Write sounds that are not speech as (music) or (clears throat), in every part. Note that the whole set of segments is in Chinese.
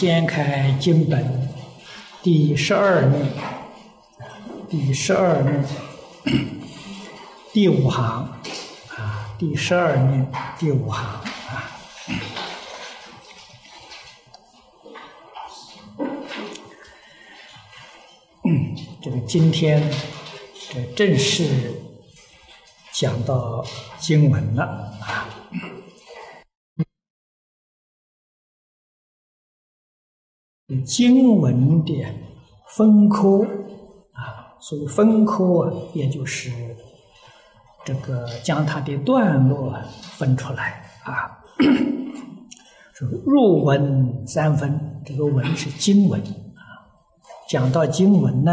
掀开经本第十二面，第十二面 (coughs) 第五行啊，第十二面第五行啊。(coughs) 这个今天这正式讲到经文了经文的分科啊，所以分科，也就是这个将它的段落分出来啊。(clears throat) 说入文三分，这个文是经文啊。讲到经文呢，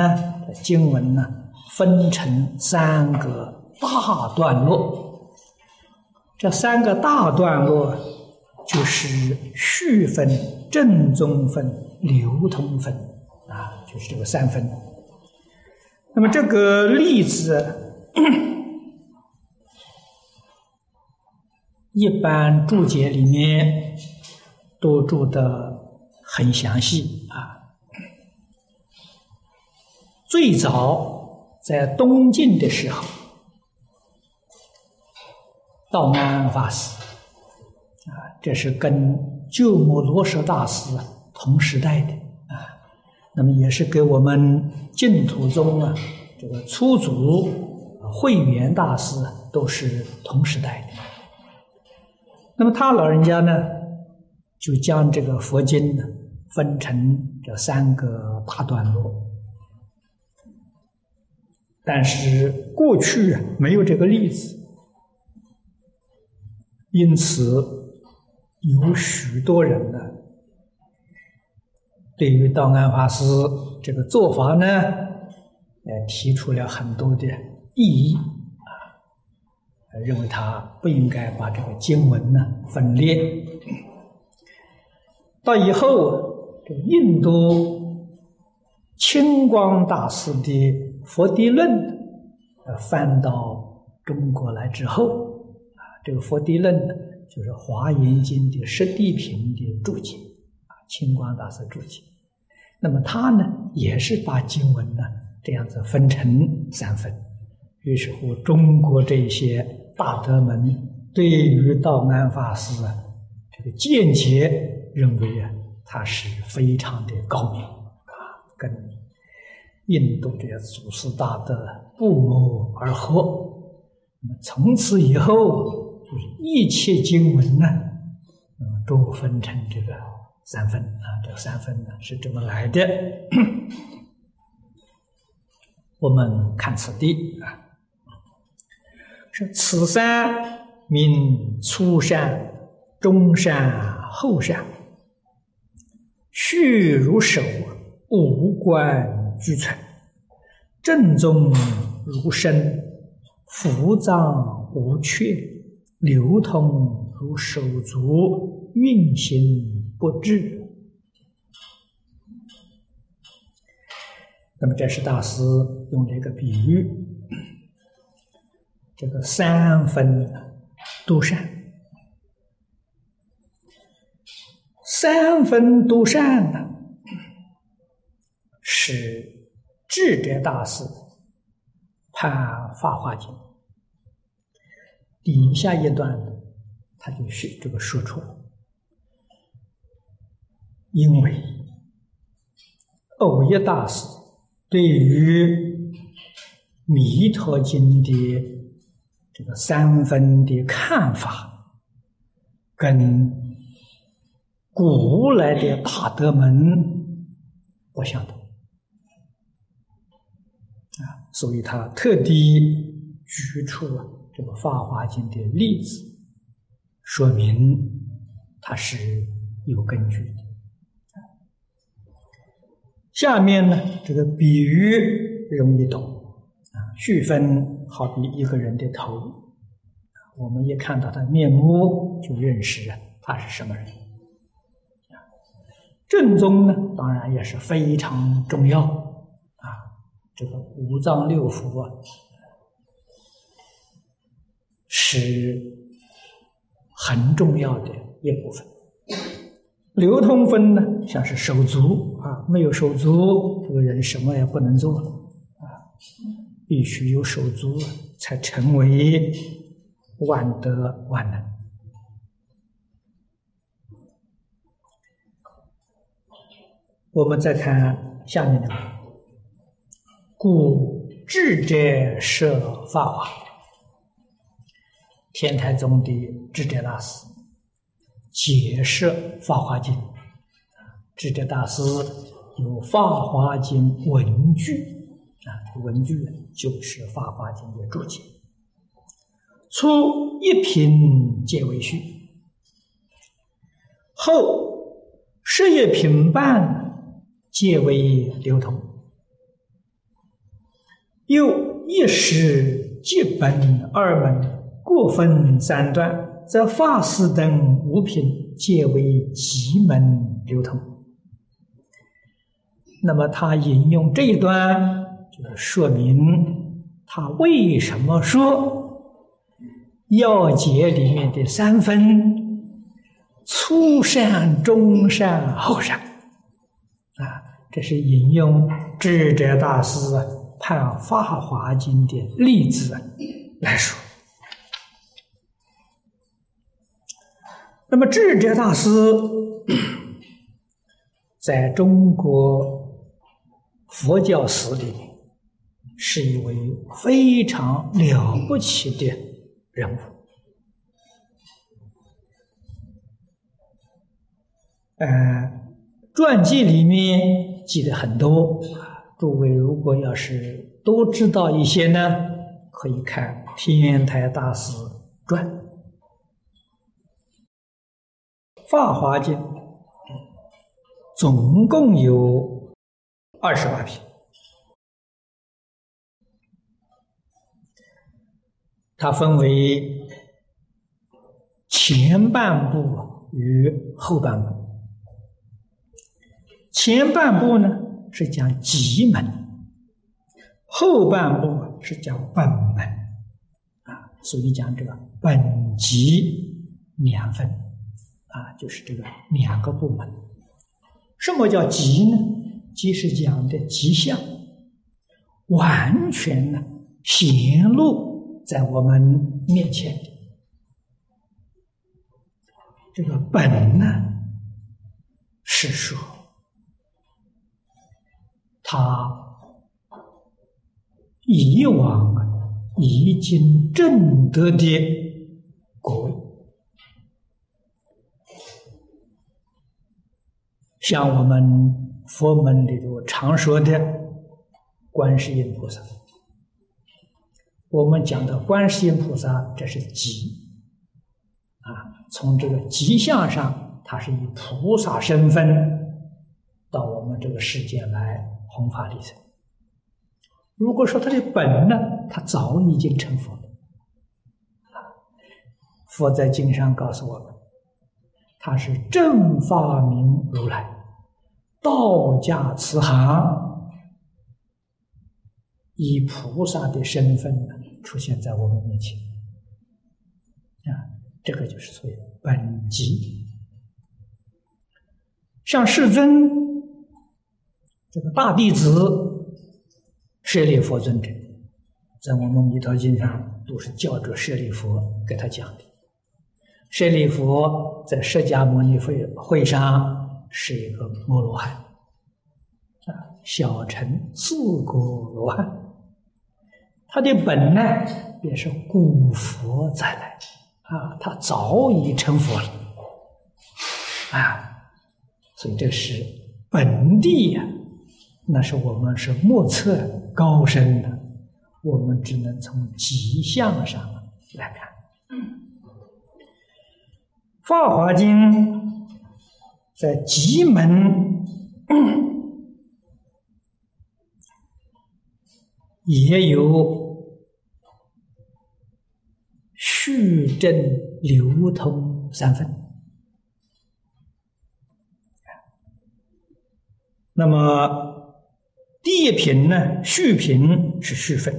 经文呢分成三个大段落，这三个大段落就是序分、正宗分。流通分啊，就是这个三分。那么这个例子，一般注解里面都注的很详细啊。最早在东晋的时候，道安法师啊，这是跟鸠摩罗什大师。同时代的啊，那么也是给我们净土宗啊，这个初祖慧远大师都是同时代的。那么他老人家呢，就将这个佛经呢分成这三个大段落，但是过去啊没有这个例子，因此有许多人呢。对于道安法师这个做法呢，呃，提出了很多的异议啊，认为他不应该把这个经文呢分裂。到以后，这个印度清光大师的《佛地论》呃翻到中国来之后啊，这个《佛地论》呢，就是《华严经》的十地品的注解。啊清光大师注解，那么他呢，也是把经文呢这样子分成三分。于是乎，中国这些大德们对于道安法师啊，这个见解认为啊，他是非常的高明啊，跟印度这些祖师大德不谋而合。那么从此以后，就是一切经文呢，那么都分成这个。三分啊，这三分呢是这么来的。我们看此地啊，说此山名初山、中山、后山，序如手，五官俱全，正宗如身，浮藏无缺，流通如手足，运行。不治。那么这是大师用这个比喻，这个三分多善，三分多善呢，是智者大师判《法华经》底下一段，他就是这个说出。因为欧耶大师对于《弥陀经》的这个三分的看法，跟古来的大德们不相同啊，所以他特地举出了这个《法华经》的例子，说明他是有根据的。下面呢，这个比喻容易懂啊。区分好比一个人的头，我们一看到他面目就认识他是什么人。正宗呢，当然也是非常重要啊。这个五脏六腑啊，是很重要的一部分。流通分呢，像是手足啊，没有手足，这个人什么也不能做啊，必须有手足才成为万德万能。我们再看下面的，故智者设法，天台宗的智者大师。解释《法华经》，智者大师有《法华经》文句啊，文句就是《法华经》的注解。初一品皆为序，后十一品半皆为流通，又一时即本二门，各分三段。则法师等五品皆为极门流通。那么他引用这一段，就是说明他为什么说要解里面的三分初善、中善、后善啊，这是引用智者大师判《法华经》的例子来说。那么智者大师 (clears throat) 在中国佛教史里是一位非常了不起的人物。呃，传记里面记得很多，诸位如果要是多知道一些呢，可以看天元台大师传。《法华经》总共有二十八品，它分为前半部与后半部。前半部呢是讲极门，后半部是讲本门，啊，所以讲这个本极两分。啊，就是这个两个部门。什么叫吉呢？吉是讲的吉祥，完全呢显露在我们面前。这个本呢，是说他以往已经证得的果位。像我们佛门里头常说的观世音菩萨，我们讲的观世音菩萨，这是吉啊。从这个吉相上，他是以菩萨身份到我们这个世界来弘法利生。如果说他的本呢，他早已经成佛了。佛在经上告诉我们，他是正法明如来。道家慈航，以菩萨的身份呢出现在我们面前，啊，这个就是所谓本级。像世尊这个大弟子舍利佛尊者，在我们《弥陀经》上都是叫着舍利佛给他讲的。舍利佛在释迦牟尼会会上。是一个摩罗汉，啊，小乘四果罗汉，他的本呢也是古佛再来，啊，他早已成佛了，啊，所以这是本地呀，那是我们是莫测高深的，我们只能从吉相上来看，《法华经》。在极门也有续正流通三分，那么第一品呢，续品是续分，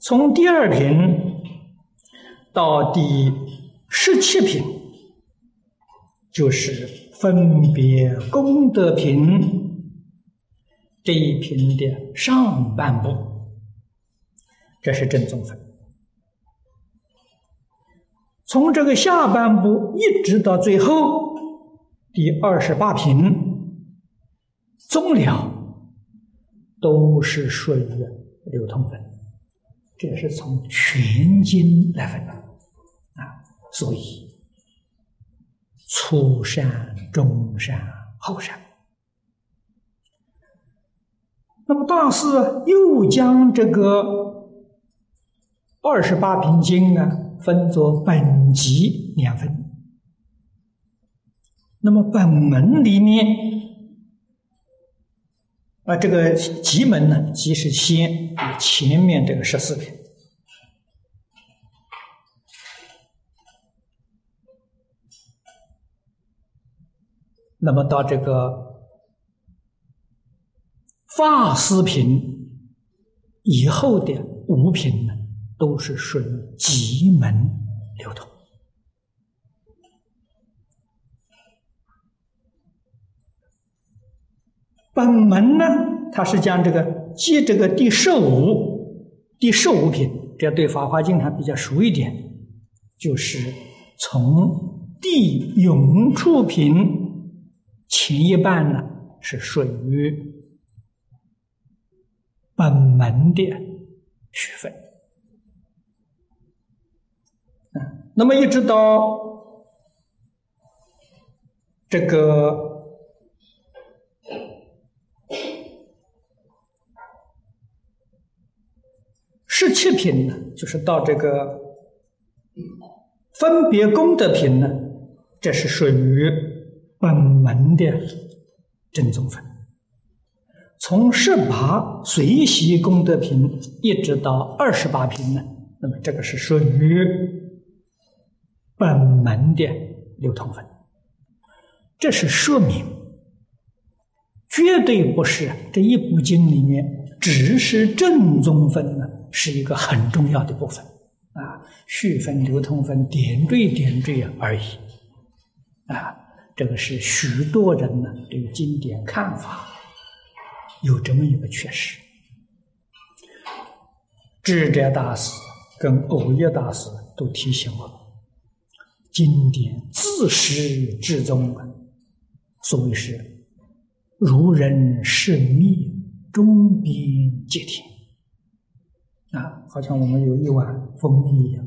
从第二品到第十七品。就是分别功德品这一品的上半部，这是正宗分。从这个下半部一直到最后第二十八品，终了都是属于流通分，这是从全经来分的啊，所以。初善、中善、后善。那么大师又将这个二十八品经呢，分作本级两分。那么本门里面啊，这个集门呢，即是先前面这个十四品。那么到这个法师品以后的五品呢，都是属于极门流通。本门呢，它是将这个接这个第十五、第十五品，这对《法华经》还比较熟一点，就是从地永处品。前一半呢是属于本门的学分，啊，那么一直到这个十七品呢，就是到这个分别功德品呢，这是属于。本门的正宗分，从十八随喜功德品一直到二十八品呢，那么这个是属于本门的流通分。这是说明，绝对不是这一部经里面只是正宗分呢，是一个很重要的部分啊，续分、流通分点缀点缀而已啊。这个是许多人呢对经典看法有这么一个缺失。智者大师跟偶业大师都提醒我们：经典自始至终啊，所谓是如人是蜜，中边皆甜啊，好像我们有一碗蜂蜜一样，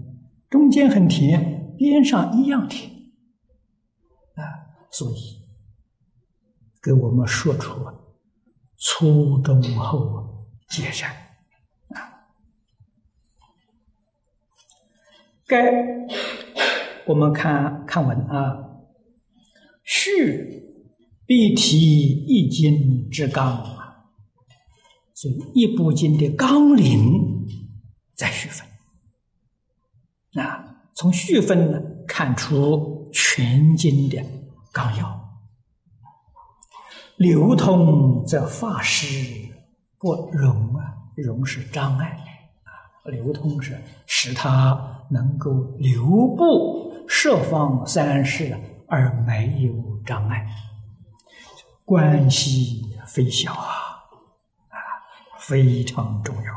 中间很甜，边上一样甜。所以，给我们说出初中后皆善啊。该我们看看文啊，序必提一经之纲啊，所以一部经的纲领在序分啊，从序分呢看出全经的。纲要流通则法师不容啊，容是障碍。啊，流通是使他能够留步设方三世而没有障碍，关系非小啊啊，非常重要，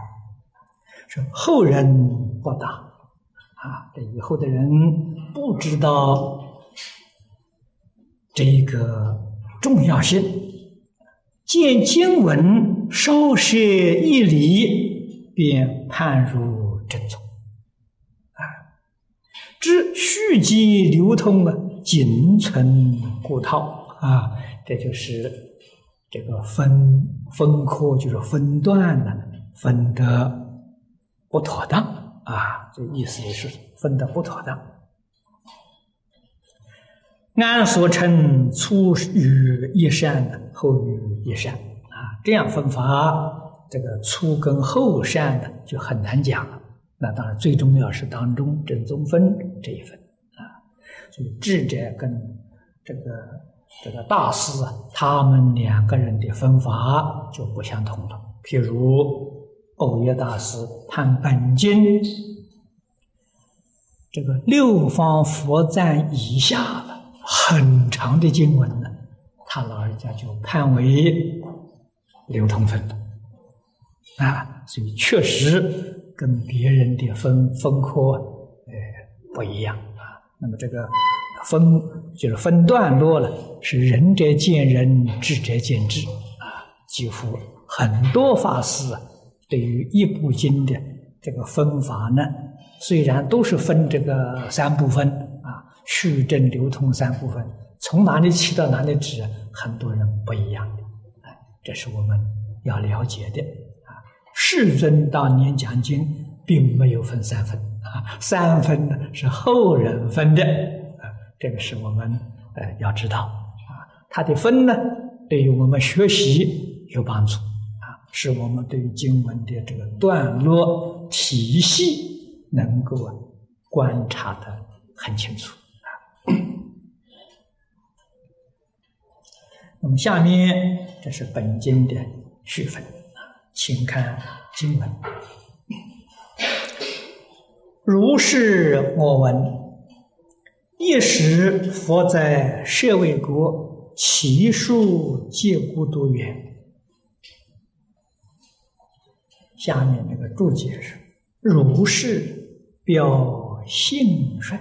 是后人不达啊，这以后的人不知道。这一个重要性，见经文稍涉一理，便判入正宗。啊，知续集流通啊，仅存故套啊，这就是这个分分科，就是分段呢，分得不妥当啊，这意思是分得不妥当。按所称初于一善的，后于一善啊，这样分法，这个初跟后善的就很难讲了。那当然，最重要是当中正宗分这一分啊。所以智者跟这个这个大师啊，他们两个人的分法就不相同了。譬如偶耶大师判本经这个六方佛赞以下。很长的经文呢，他老人家就判为流通分了啊，所以确实跟别人的分分科呃不一样啊。那么这个分就是分段落了，是仁者见仁，智者见智啊。几乎很多法师对于一部经的这个分法呢，虽然都是分这个三部分，虚正流通三部分，从哪里起到哪里止，很多人不一样的，哎，这是我们要了解的啊。世尊当年讲经，并没有分三分啊，三分呢是后人分的啊，这个是我们呃要知道啊，它的分呢，对于我们学习。有帮助啊，使我们对于经文的这个段落体系能够观察的很清楚啊。那么下面这是本经的序分啊，请看经文：如是我闻，一时佛在舍卫国，其数皆孤独园。下面那个注解是：如是表性顺，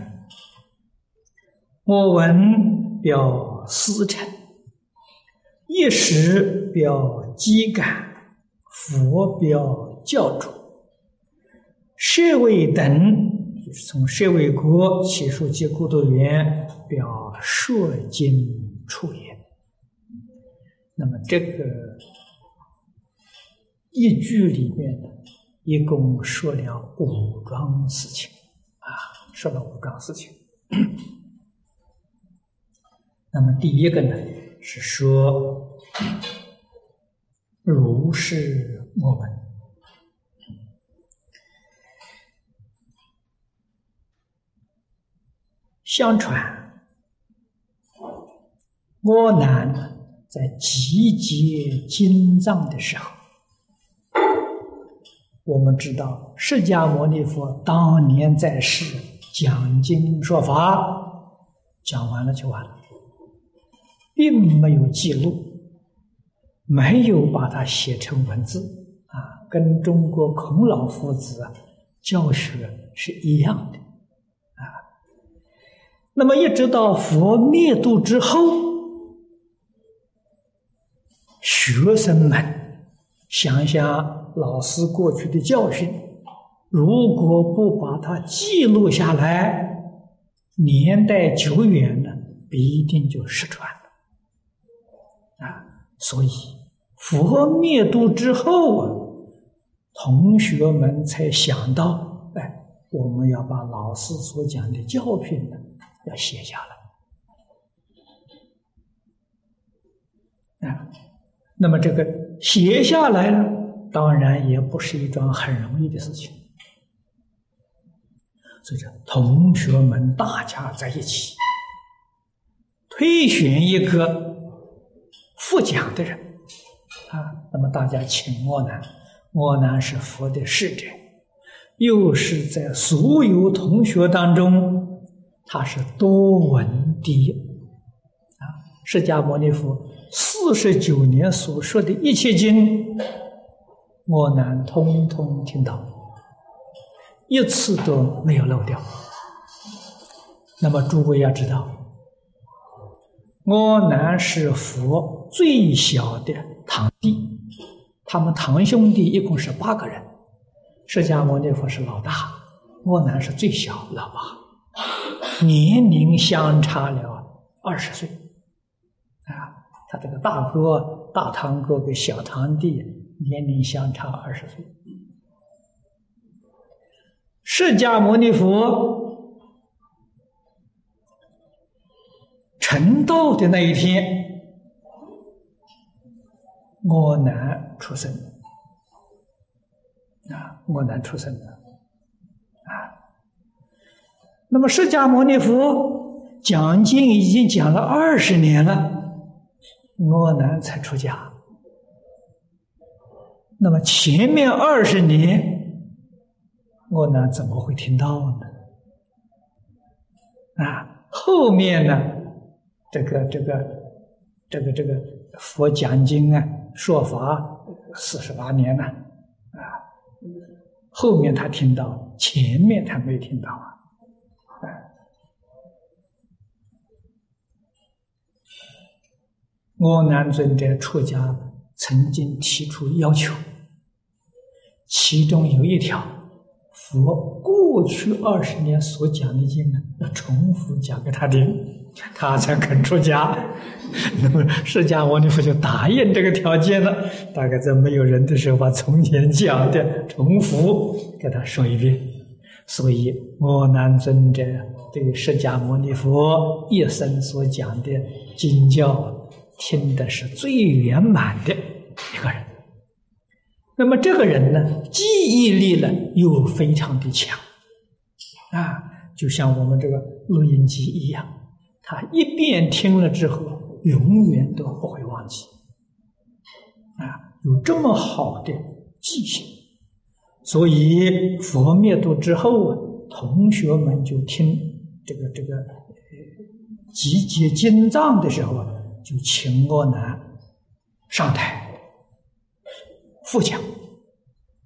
我闻表思成，一时表机感，佛表教主，舍卫等就是从舍卫国起数及孤独园表说经处言。那么这个。一句里面呢，一共说了五桩事情，啊，说了五桩事情。(coughs) 那么第一个呢，是说如是我们相传，阿难在集结经藏的时候。我们知道，释迦牟尼佛当年在世讲经说法，讲完了就完了，并没有记录，没有把它写成文字啊，跟中国孔老夫子教学是一样的啊。那么一直到佛灭度之后，学生们想想。老师过去的教训，如果不把它记录下来，年代久远了，必定就失传。所以佛灭度之后啊，同学们才想到，哎，我们要把老师所讲的教训呢，要写下来。啊，那么这个写下来了。当然也不是一桩很容易的事情，所以说，同学们大家在一起推选一个复讲的人啊，那么大家请阿难，阿难是佛的使者，又是在所有同学当中，他是多闻第一啊，释迦牟尼佛四十九年所说的一切经。我难通通听到，一次都没有漏掉。那么诸位要知道，我难是佛最小的堂弟，他们堂兄弟一共是八个人，释迦牟尼佛是老大，我难是最小老八，年龄相差了二十岁。啊，他这个大哥、大堂哥跟小堂弟。年龄相差二十岁，释迦牟尼佛成道的那一天，我难出生啊，我难出生啊。那么释迦牟尼佛讲经已经讲了二十年了，我难才出家。那么前面二十年，我呢怎么会听到呢？啊，后面呢，这个这个这个这个佛讲经啊，说法四十八年了啊，后面他听到，前面他没听到啊。我南尊者出家曾经提出要求，其中有一条，佛过去二十年所讲的经呢，要重复讲给他听，他才肯出家。(laughs) 那么释迦牟尼佛就答应这个条件了。大概在没有人的时候，把从前讲的重复给他说一遍。所以，我南尊者对释迦牟尼佛一生所讲的经教。听的是最圆满的一个人，那么这个人呢，记忆力呢又非常的强，啊，就像我们这个录音机一样，他一遍听了之后，永远都不会忘记，啊，有这么好的记性，所以佛灭度之后啊，同学们就听这个这个集结经藏的时候啊。就请我南上台复讲，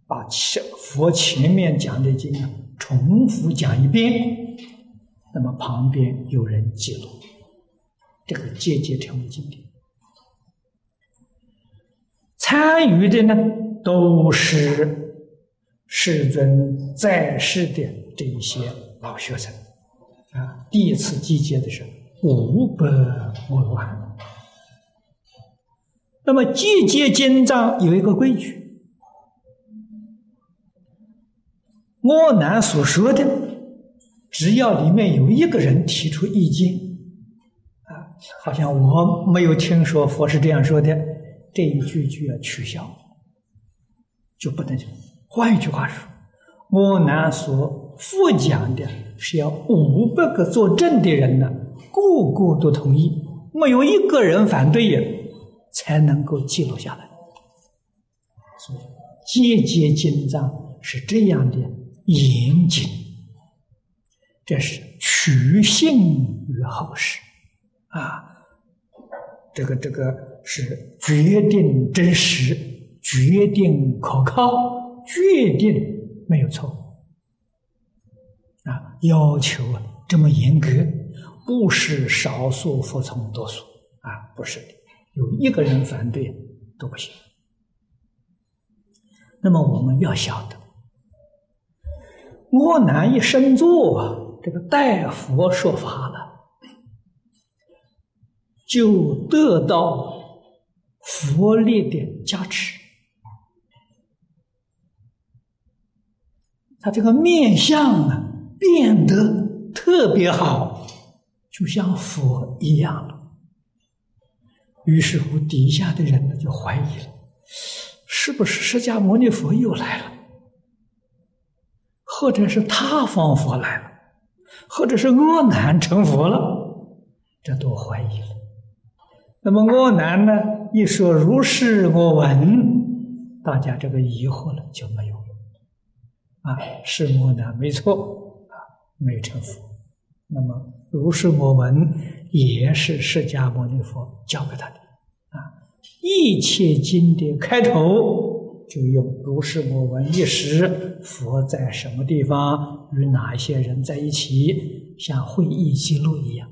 把前佛前面讲的经重复讲一遍，那么旁边有人记录，这个节节成为经典。参与的呢都是世尊在世的这一些老学生啊，第一次集结的时候五百多万。那么季节经藏有一个规矩，我南所说的，只要里面有一个人提出意见，啊，好像我没有听说佛是这样说的，这一句就要取消，就不能讲。换一句话说，我南所复讲的是要五百个作证的人呢，个个都同意，没有一个人反对也。才能够记录下来，所以节节经藏是这样的严谨，这是取信于后世啊，这个这个是决定真实、决定可靠、决定没有错。啊，要求这么严格，不是少数服从多数。啊，不是的。有一个人反对都不行。那么我们要晓得，我南一生做这个代佛说法了，就得到佛力的加持，他这个面相啊变得特别好，就像佛一样。于是乎，底下的人呢就怀疑了：是不是释迦牟尼佛又来了？或者是他方佛来了？或者是阿难成佛了？这都怀疑了。那么阿难呢？一说如是我闻，大家这个疑惑了就没有了。啊，是阿难没错啊，没成佛。那么如是我闻，也是释迦牟尼佛教给他的。啊一切经的开头就用“如是我闻”一时，佛在什么地方，与哪些人在一起，像会议记录一样，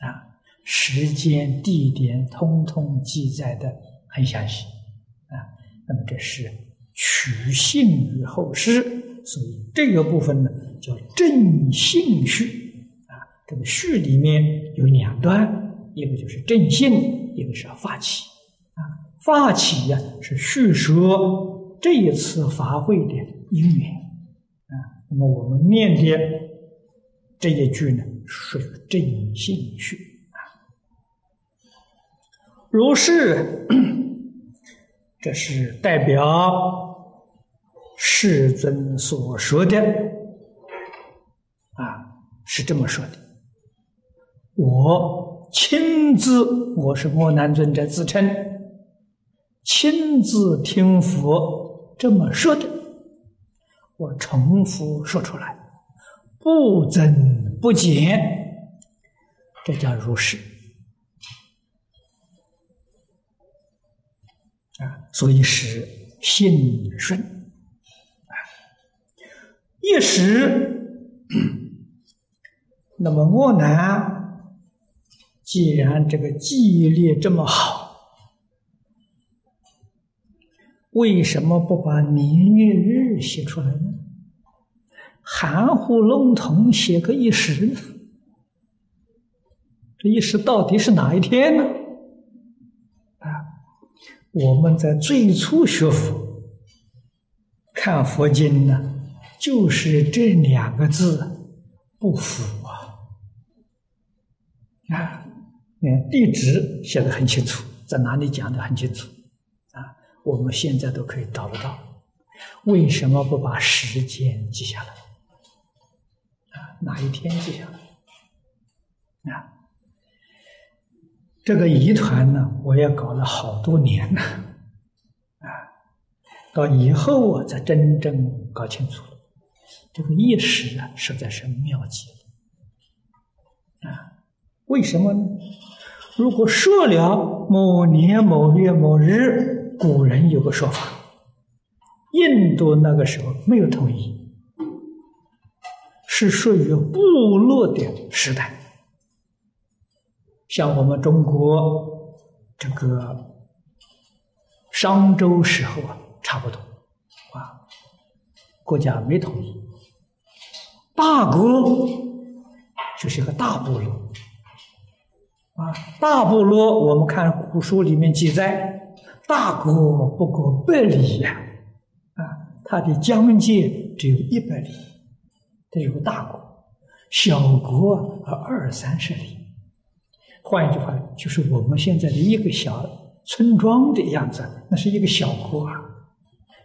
啊，时间、地点通通记载的很详细，啊，那么这是取信于后世，所以这个部分呢叫正信序，这个序里面有两段，一个就是正信。一个是发起啊，发起呀是叙说这一次法会的因缘啊。那么我们念的这一句呢，属于正信序啊。如是，这是代表世尊所说的啊，是这么说的，我。亲自，我是莫南尊者自称，亲自听佛这么说的，我重复说出来，不增不减，这叫如实啊。所以是信顺啊，一时，(clears throat) 那么我呢，既然这个记忆力这么好，为什么不把年月日写出来呢？含糊笼统写个一时？这一时到底是哪一天呢？啊，我们在最初学佛看佛经呢，就是这两个字不符啊！啊，你看地址写的很清楚，在哪里讲的很清楚啊，我们现在都可以找得到。为什么不把时间记下来？啊，哪一天记下来？啊？这个疑团呢，我也搞了好多年了，啊，到以后我才真正搞清楚了，这个意识啊，实在是妙极了，啊，为什么呢？如果说了某年某月某日，古人有个说法，印度那个时候没有统一，是属于部落的时代。像我们中国这个商周时候啊，差不多啊，国家没统一，大国就是一个大部落啊，大部落我们看古书里面记载，大国不过百里呀，啊，它的疆界只有一百里，这有个大国，小国二三十里。换一句话，就是我们现在的一个小村庄的样子，那是一个小国啊。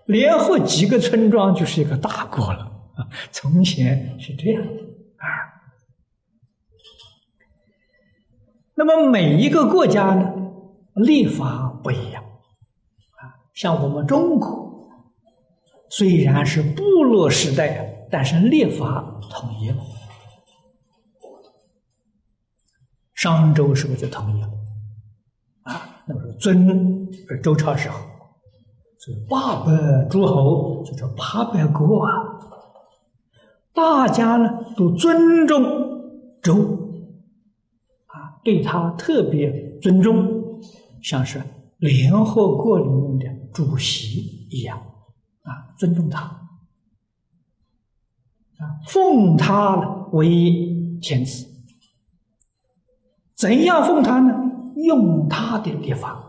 联合几个村庄就是一个大国了啊。从前是这样的啊。那么每一个国家呢，立法不一样啊。像我们中国，虽然是部落时代，但是立法统一了。商周时候就统一了，啊，那么说尊周朝时候，所以八百诸侯就叫八百国啊，大家呢都尊重周，对他特别尊重，像是联合国里面的主席一样，啊，尊重他，啊，奉他为天子。怎样奉他呢？用他的地方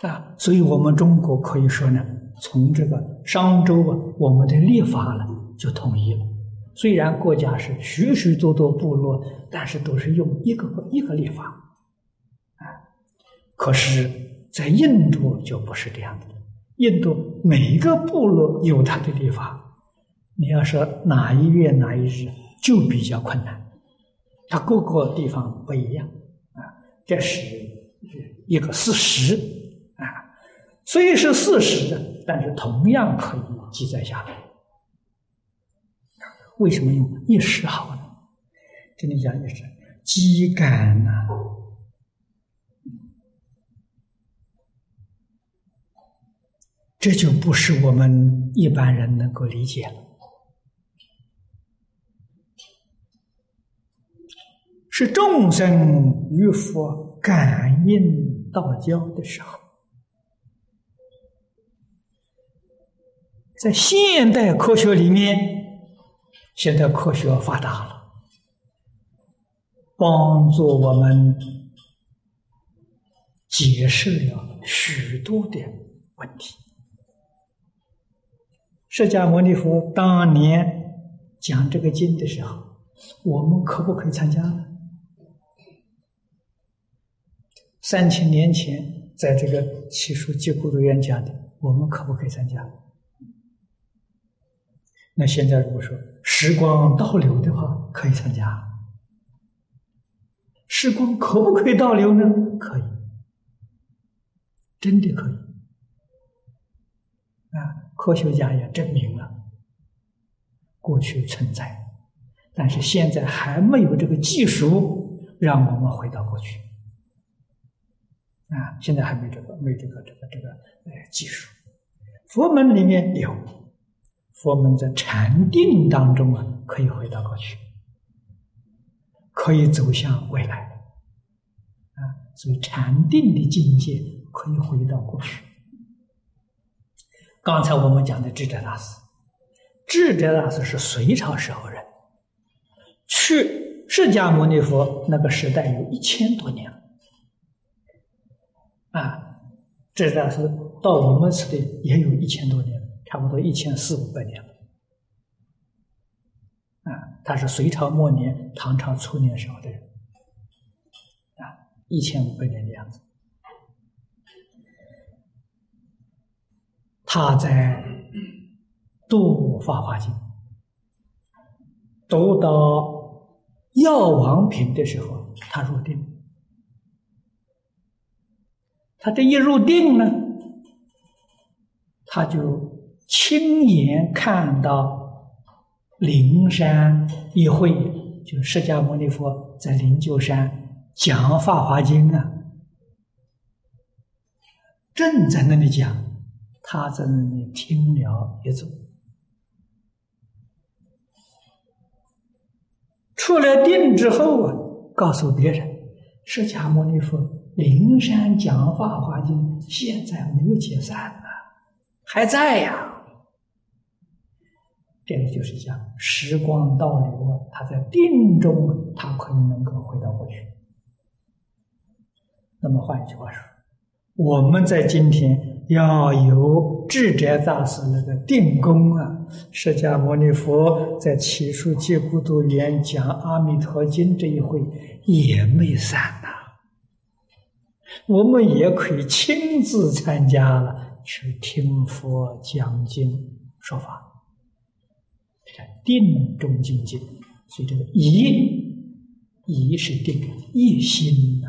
啊，所以我们中国可以说呢，从这个商周啊，我们的立法呢就统一了。虽然国家是许许多多部落，但是都是用一个一个立法啊。可是，在印度就不是这样的，印度每一个部落有他的立法，你要说哪一月哪一日，就比较困难。它各个地方不一样啊，这是一个事实啊。虽是事实，但是同样可以记载下来。为什么用一时好呢？这里讲就是机感呐，这就不是我们一般人能够理解了。是众生与佛感应道交的时候，在现代科学里面，现在科学发达了，帮助我们解释了许多的问题。释迦牟尼佛当年讲这个经的时候，我们可不可以参加呢？三千年前，在这个七书结孤独院讲的，我们可不可以参加？那现在如果说时光倒流的话，可以参加。时光可不可以倒流呢？可以，真的可以。啊，科学家也证明了，过去存在，但是现在还没有这个技术让我们回到过去啊！现在还没这个，没这个，这个，这个呃技术。佛门里面有，佛门在禅定当中啊，可以回到过去，可以走向未来啊！所以禅定的境界可以回到过去。刚才我们讲的智者大师，智者大师是隋朝时候人。去释迦牟尼佛那个时代有一千多年了，啊，这大是到我们时代也有一千多年，差不多一千四五百年了，啊，他是隋朝末年、唐朝初年时候的人，啊，一千五百年的样子，他在读《法华经》，读到。药王品的时候，他入定。他这一入定呢，他就亲眼看到灵山一会，就释迦牟尼佛在灵鹫山讲《法华经》啊，正在那里讲，他在那里听了一组。出了定之后啊，告诉别人，释迦牟尼佛灵山讲《法华经》，现在没有解散啊，还在呀。这个就是讲时光倒流啊，他在定中，他可以能够回到过去。那么换一句话说，我们在今天。要有智者大师那个定功啊！释迦牟尼佛在奇树接孤独园讲《阿弥陀经》这一回也没散呐，我们也可以亲自参加了，去听佛讲经说法。定中境界，所以这个一，一是定，一心呐。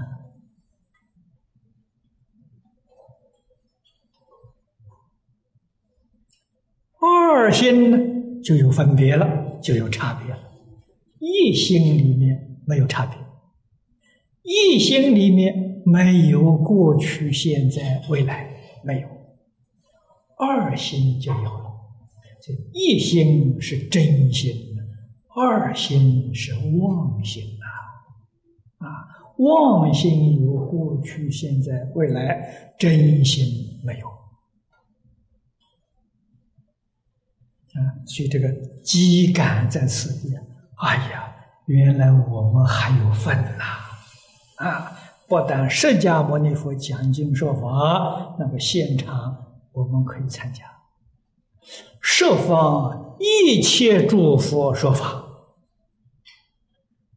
二心呢，就有分别了，就有差别了。一心里面没有差别，一心里面没有过去、现在、未来，没有。二心就有。这一心是真心，二心是妄心啊！啊，妄心有过去、现在、未来，真心没有。啊，所以这个机感在此地，哎呀，原来我们还有份呐！啊，不但释迦牟尼佛讲经说法，那么现场我们可以参加，设方一切诸佛说法，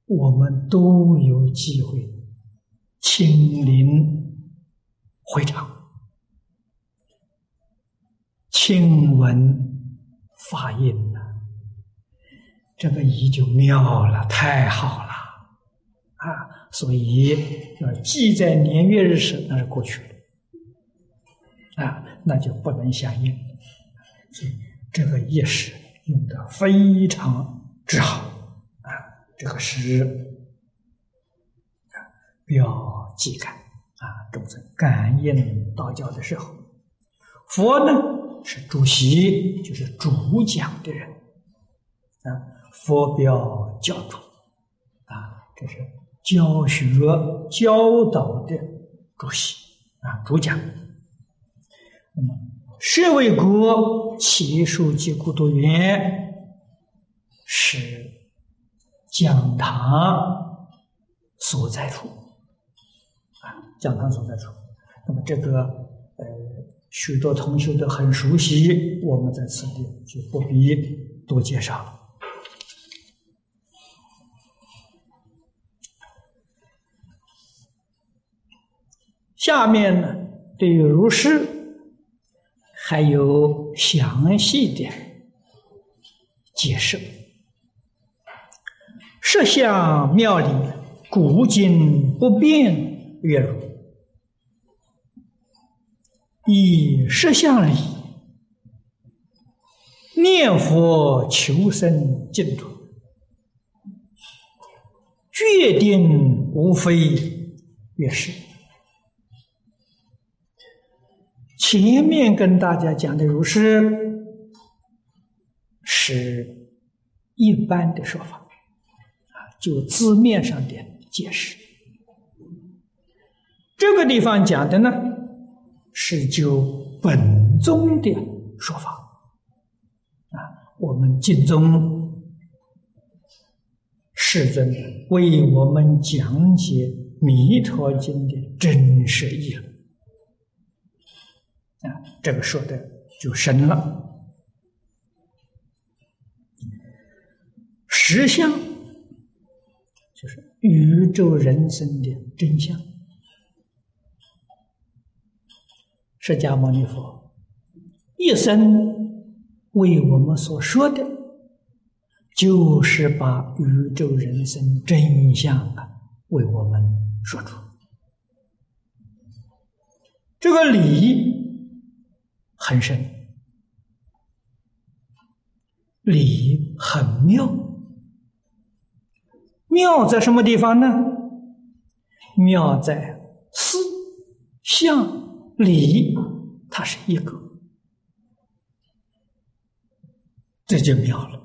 我们都有机会亲临会场，亲闻。发音呢？这个仪就妙了，太好了啊！所以要记在年月日时，那是过去了啊，那就不能相应。所以这个意识用的非常之好啊！这个是啊，要记感啊，众生感应道教的时候，佛呢？是主席，就是主讲的人啊，佛表教主啊，这是教学教导的主席啊，主讲。那么，舍卫国七数及孤独云是讲堂所在处啊，讲堂所在处。那么，这个呃。许多同学都很熟悉，我们在此地就不必多介绍了。下面呢，对于如是还有详细的解释。设相妙理，古今不变，月如。以实相理念佛求生净土，决定无非月是。前面跟大家讲的如是，是一般的说法，啊，就字面上的解释。这个地方讲的呢，是就本宗的说法，啊，我们敬宗。世尊为我们讲解《弥陀经》的真实义了，这个说的就深了。实相就是宇宙人生的真相。释迦牟尼佛一生为我们所说的。就是把宇宙人生真相啊，为我们说出。这个理很深，理很妙。妙在什么地方呢？妙在思、相、理，它是一个，这就妙了。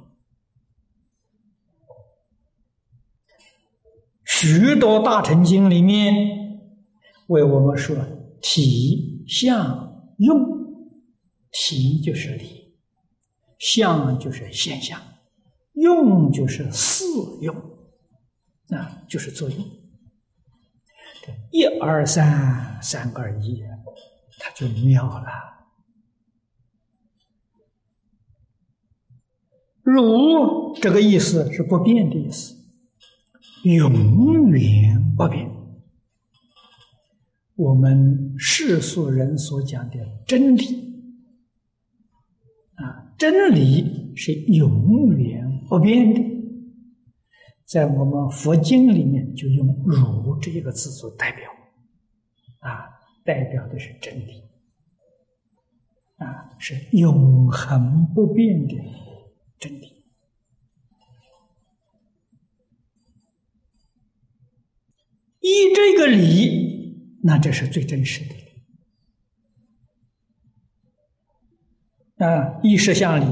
许多大乘经里面为我们说体相用，体就是理，相就是现象，用就是四用，啊，就是作用。一二三，三二一，它就妙了。如这个意思是不变的意思。永远不变。我们世俗人所讲的真理，真理是永远不变的。在我们佛经里面，就用“如”这一个字做代表，啊，代表的是真理，啊，是永恒不变的真理。依这个理，那这是最真实的啊！依实相理，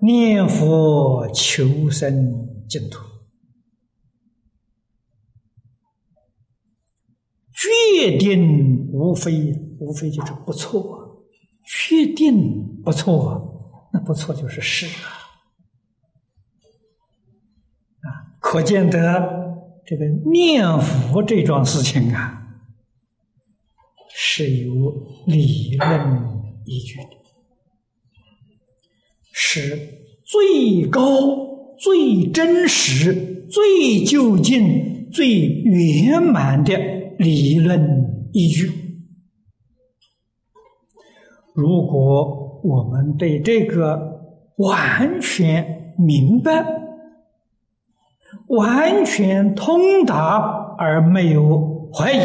念佛求生净土，决定无非无非就是不错，确定不错，那不错就是是啊！啊，可见得。这个念佛这桩事情啊，是有理论依据的，是最高、最真实、最究竟、最圆满的理论依据。如果我们对这个完全明白，完全通达而没有怀疑，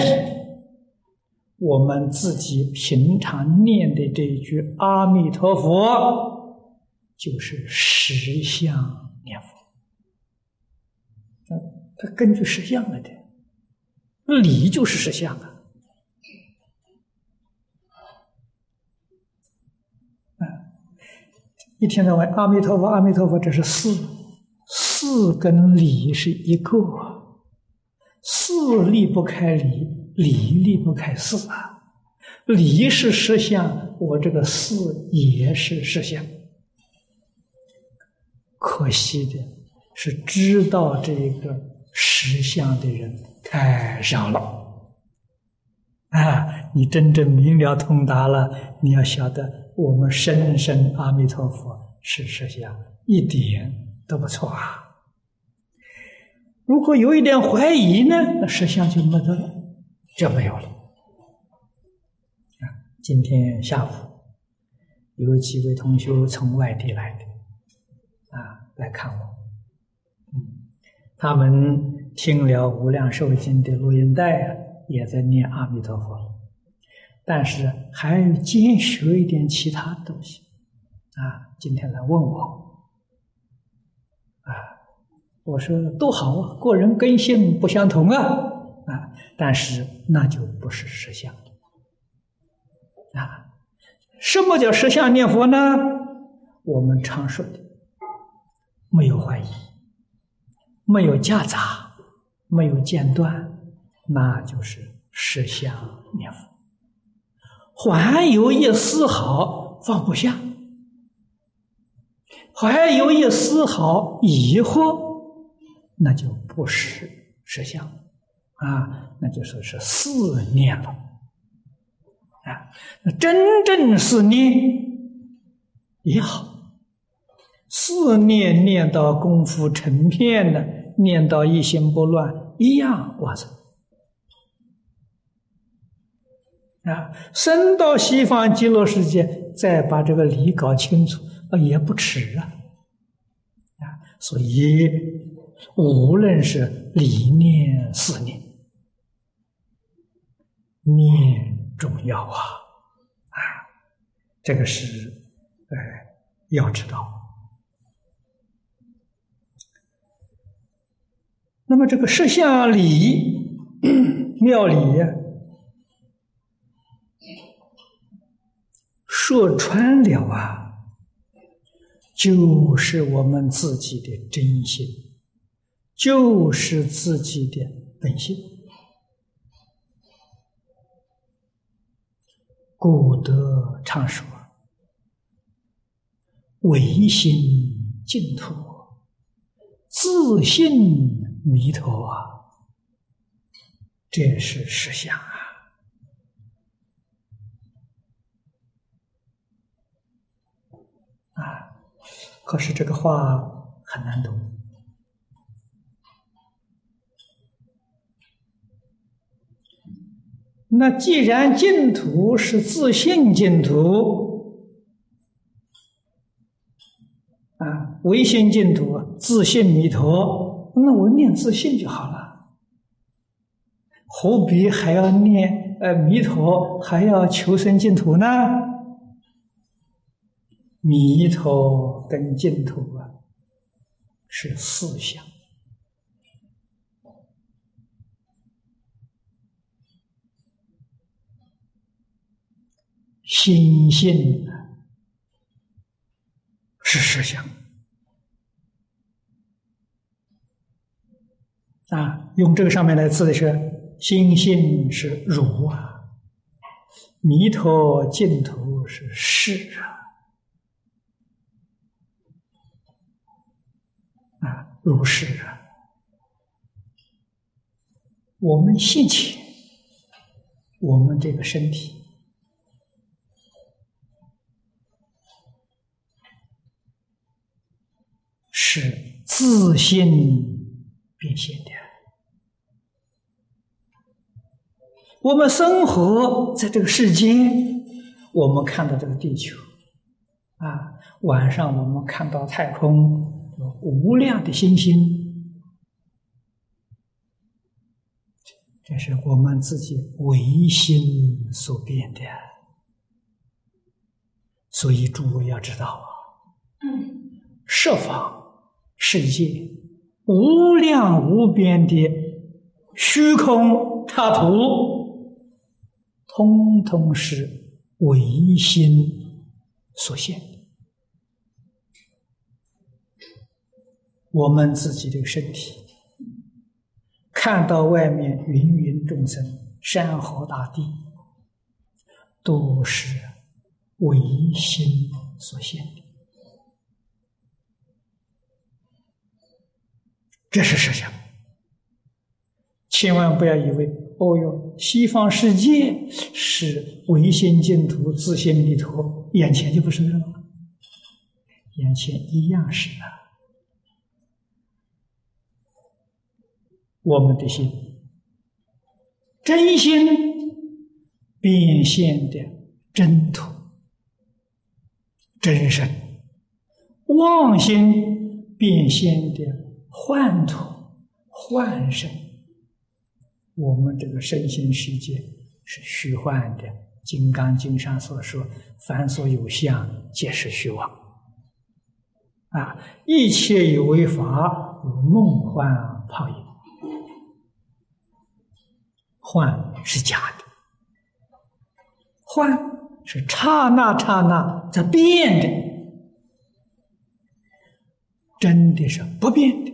我们自己平常念的这一句阿弥陀佛，就是实相念佛。它根据实相来的，理就是实相啊。一天到晚阿弥陀佛，阿弥陀佛，这是四。四跟理是一个，四离不开理，理离不开四啊。理是实相，我这个四也是实相。可惜的是，知道这个实相的人太少了。啊，你真正明了通达了，你要晓得，我们深深阿弥陀佛是实相，一点都不错啊。如果有一点怀疑呢，那实相就没得了，就没有了。啊，今天下午有几位同学从外地来的，来看我。嗯，他们听了《无量寿经》的录音带啊，也在念阿弥陀佛，但是还兼学一点其他东西。啊，今天来问我，啊。我说都好啊，个人根性不相同啊，啊，但是那就不是实相啊。什么叫实相念佛呢？我们常说的，没有怀疑，没有夹杂，没有间断，那就是实相念佛。还有一丝毫放不下，还有一丝毫疑惑，那就不是实相啊，那就说是思念了啊。那真正是念也好，四念念到功夫成片的，念到一心不乱，一样完成。啊，升到西方极乐世界，再把这个理搞清楚啊，也不迟啊！啊，所以无论是理念、思念，念重要啊！啊，这个是呃要知道。那么这个摄像礼庙里。说穿了啊，就是我们自己的真心，就是自己的本性。古德常说：“唯心净土，自信弥陀啊。”这是实相啊。啊，可是这个话很难懂。那既然净土是自信净土，啊，唯心净土，自信弥陀，那我念自信就好了，何必还要念呃弥陀，还要求生净土呢？弥陀跟净土啊，是四相，心性是实相。啊。用这个上面来字是心性是如啊，弥陀净土是是啊。啊如是啊，我们现前，我们这个身体是自信变现的。我们生活在这个世间，我们看到这个地球啊，晚上我们看到太空。无量的星星，这是我们自己唯心所变的，所以诸位要知道啊，设法世界无量无边的虚空插图，通通是唯心所现。我们自己的身体，看到外面芸芸众生、山河大地，都是唯心所现这是实相。千万不要以为哦哟，西方世界是唯心净土、自性弥陀，眼前就不是了？眼前一样是啊。我们的心，真心变现的真土、真身；妄心变现的幻土、幻身。我们这个身心世界是虚幻的，《金刚经》上所说：“凡所有相，皆是虚妄。”啊，一切有为法。如梦幻泡影，幻是假的，幻是刹那刹那在变的，真的是不变的。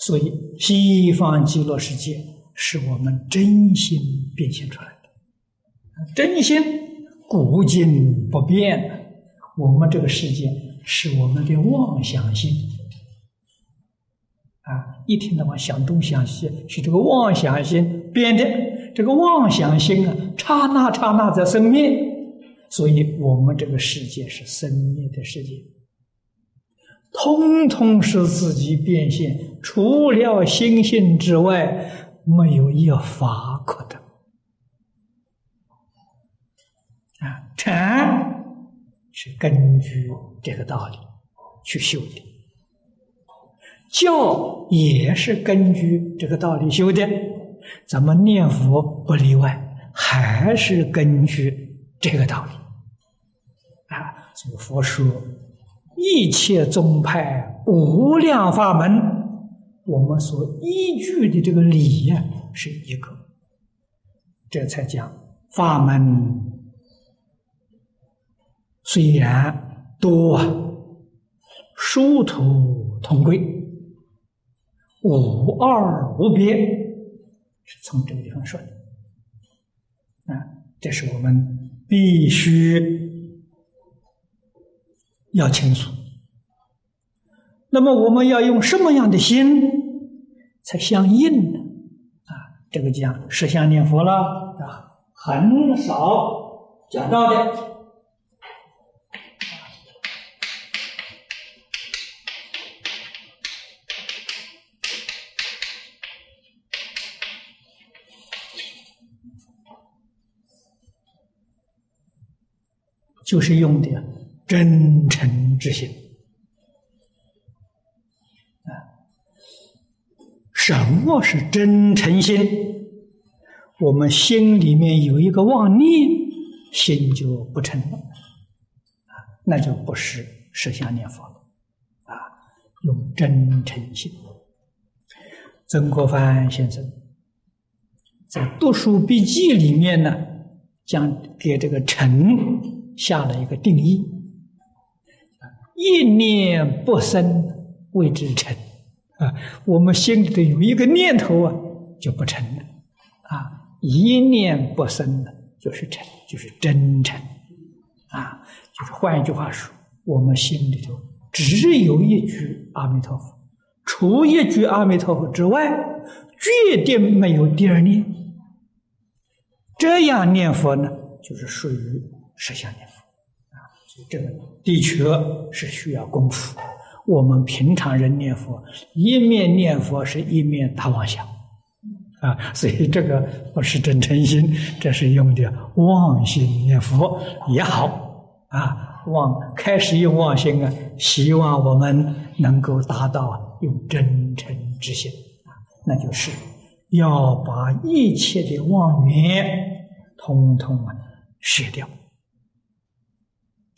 所以，西方极乐世界是我们真心变现出来的，真心古今不变。我们这个世界是我们的妄想心啊，一天到晚想东想西，是这个妄想心变的。这个妄想心啊，刹那刹那在生灭，所以我们这个世界是生灭的世界。通通是自己变现，除了心性之外，没有一法可得。啊，禅是根据这个道理去修的，教也是根据这个道理修的，咱们念佛不例外，还是根据这个道理。啊，这个佛说。一切宗派无量法门，我们所依据的这个理呀是一个，这才讲法门虽然多啊，殊途同归，无二无别，是从这个地方说的。啊，这是我们必须。要清楚，那么我们要用什么样的心才相应呢？啊，这个讲十相念佛了啊，很少讲到的，就是用的。真诚之心什么是真诚心？我们心里面有一个妄念，心就不成了啊，那就不是实相念佛了啊！用真诚心，曾国藩先生在读书笔记里面呢，将给这个“诚”下了一个定义。一念不生谓之诚啊！我们心里头有一个念头啊，就不成了啊！一念不生的，就是成，就是真诚啊！就是换一句话说，我们心里头只有一句阿弥陀佛，除一句阿弥陀佛之外，绝对没有第二念。这样念佛呢，就是属于实相念佛。啊，所以这个的确是需要功夫。我们平常人念佛，一面念佛是一面大妄想，啊，所以这个不是真诚心，这是用的妄心念佛也好啊。妄开始用妄心啊，希望我们能够达到用真诚之心啊，那就是要把一切的妄念通通啊舍掉。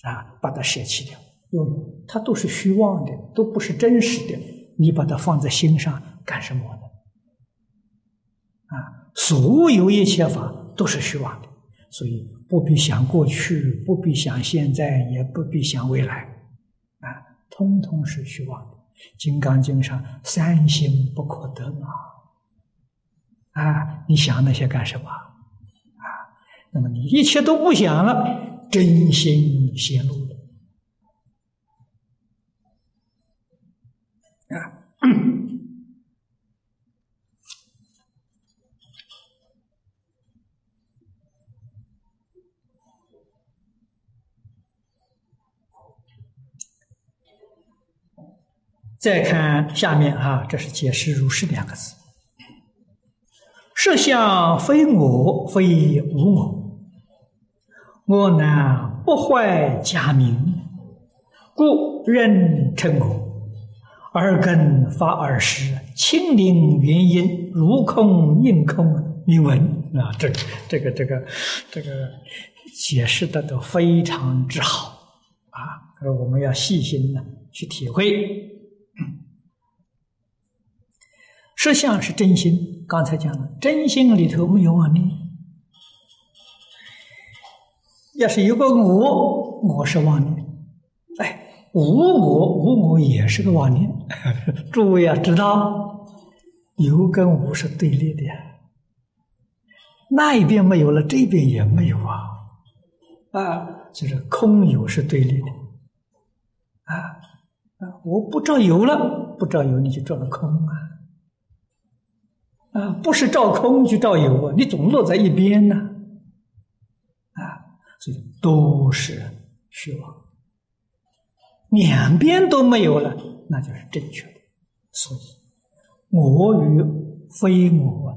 啊，把它舍弃掉，因为它都是虚妄的，都不是真实的。你把它放在心上干什么呢？啊，所有一切法都是虚妄的，所以不必想过去，不必想现在，也不必想未来，啊，通通是虚妄的。《金刚经》上三心不可得嘛，啊，你想那些干什么？啊，那么你一切都不想了。真心显露了啊！再看下面啊，这是解释“如是”两个字：“色相非我，非无我。”我乃不坏假名，故人称我。耳根发耳识，清灵元音，如空应空，明闻啊！这个、这个、这个、这个解释的都非常之好啊！可我们要细心的去体会。实相是真心。刚才讲了，真心里头没有妄念。要是有个我，我是妄念。哎，无我，无我也是个妄念。(laughs) 诸位要知道，有跟无是对立的呀。那一边没有了，这边也没有啊。啊，就是空有是对立的。啊啊，我不照有了，不照有你就照了空啊。啊，不是照空就照有啊，你总落在一边呢。啊所以都是虚妄，两边都没有了，那就是正确的。所以，我与非我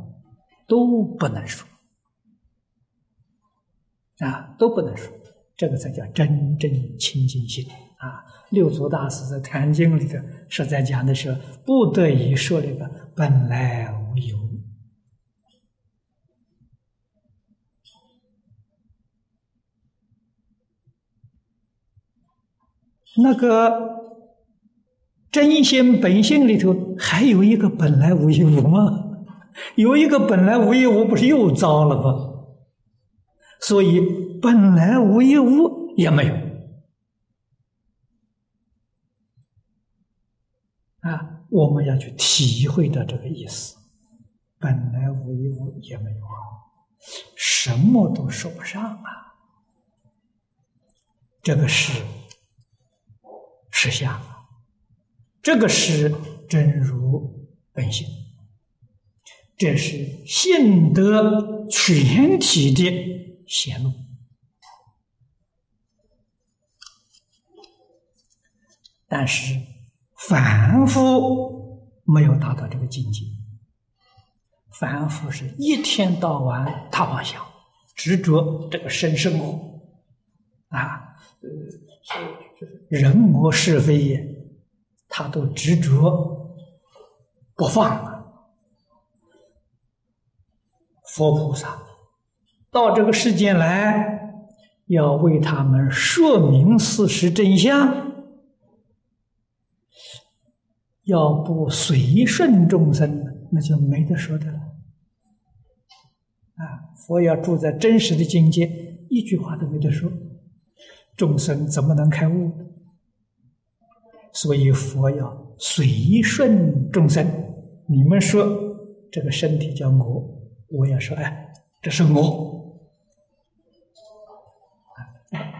都不能说啊，都不能说，这个才叫真正清净心啊。六祖大师在《坛经》里头是在讲的是不得已说那个本来无有。那个真心本性里头还有一个本来无一物吗？(laughs) 有一个本来无一物，不是又糟了吗？所以本来无一物也没有啊！我们要去体会到这个意思，本来无一物也没有啊，什么都说不上啊，这个是。实相，这个是真如本性，这是性德全体的显露。但是凡夫没有达到这个境界，凡夫是一天到晚他妄想，执着这个生生活，啊，呃。人魔是非也，他都执着不放啊！佛菩萨到这个世间来，要为他们说明事实真相，要不随顺众生，那就没得说的了。啊，佛要住在真实的境界，一句话都没得说。众生怎么能开悟？所以佛要随顺众生。你们说这个身体叫我，我也说哎，这是我。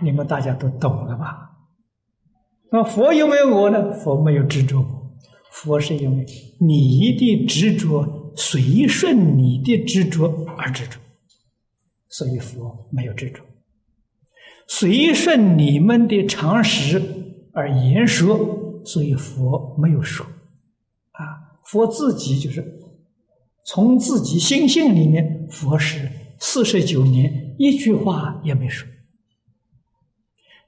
你们大家都懂了吧？那佛有没有我呢？佛没有执着，佛是因为你的执着随顺你的执着而执着，所以佛没有执着。随顺你们的常识而言说，所以佛没有说，啊，佛自己就是从自己心性里面，佛是四十九年一句话也没说。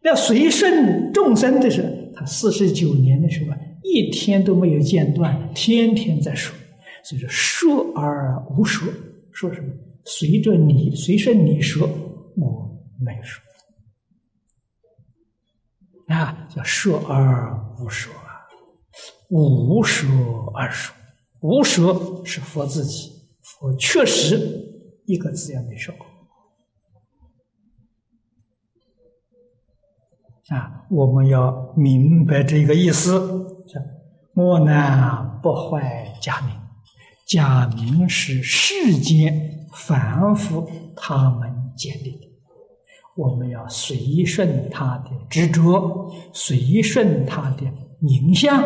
要随顺众生的时候，他四十九年的时候一天都没有间断，天天在说，所以说说而无说，说什么？随着你随顺你说，我没说。啊，叫说而无说啊，无说而说，无说是佛自己，佛确实一个字也没说过。啊，我们要明白这个意思。叫我呢不坏假名，假名是世间凡夫他们建立的。我们要随顺他的执着，随顺他的名相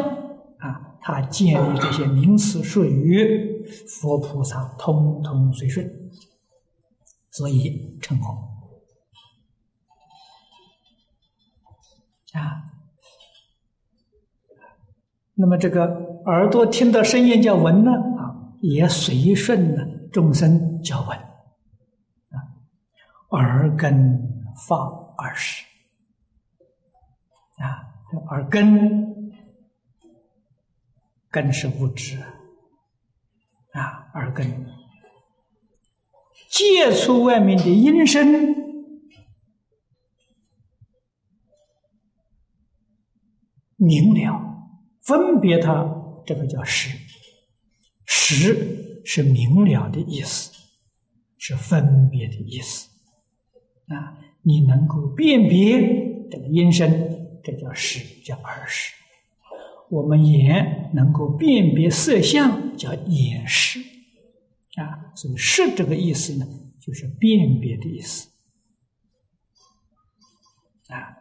啊，他建立这些名词术语，佛菩萨通通随顺，所以成功啊。那么这个耳朵听到声音叫闻呢啊，也随顺了众生叫闻啊，耳根。放二十啊，耳根根是物质。啊，耳根。接触外面的音声，明了分别它，这个叫，识识是明了的意思，是分别的意思。啊，你能够辨别这个音声，这叫识，叫耳识。我们眼能够辨别色相，叫眼识。啊，所以识这个意思呢，就是辨别的意思。啊，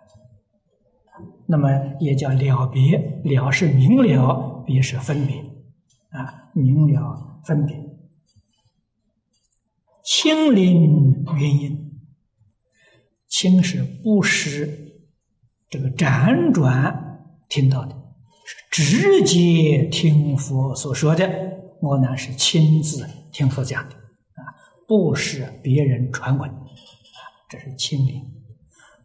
那么也叫了别，了是明了，别是分别。啊，明了分别。清灵原因。清是不是这个辗转听到的，是直接听佛所说的。我呢是亲自听佛讲的，啊，不是别人传闻，啊，这是清灵。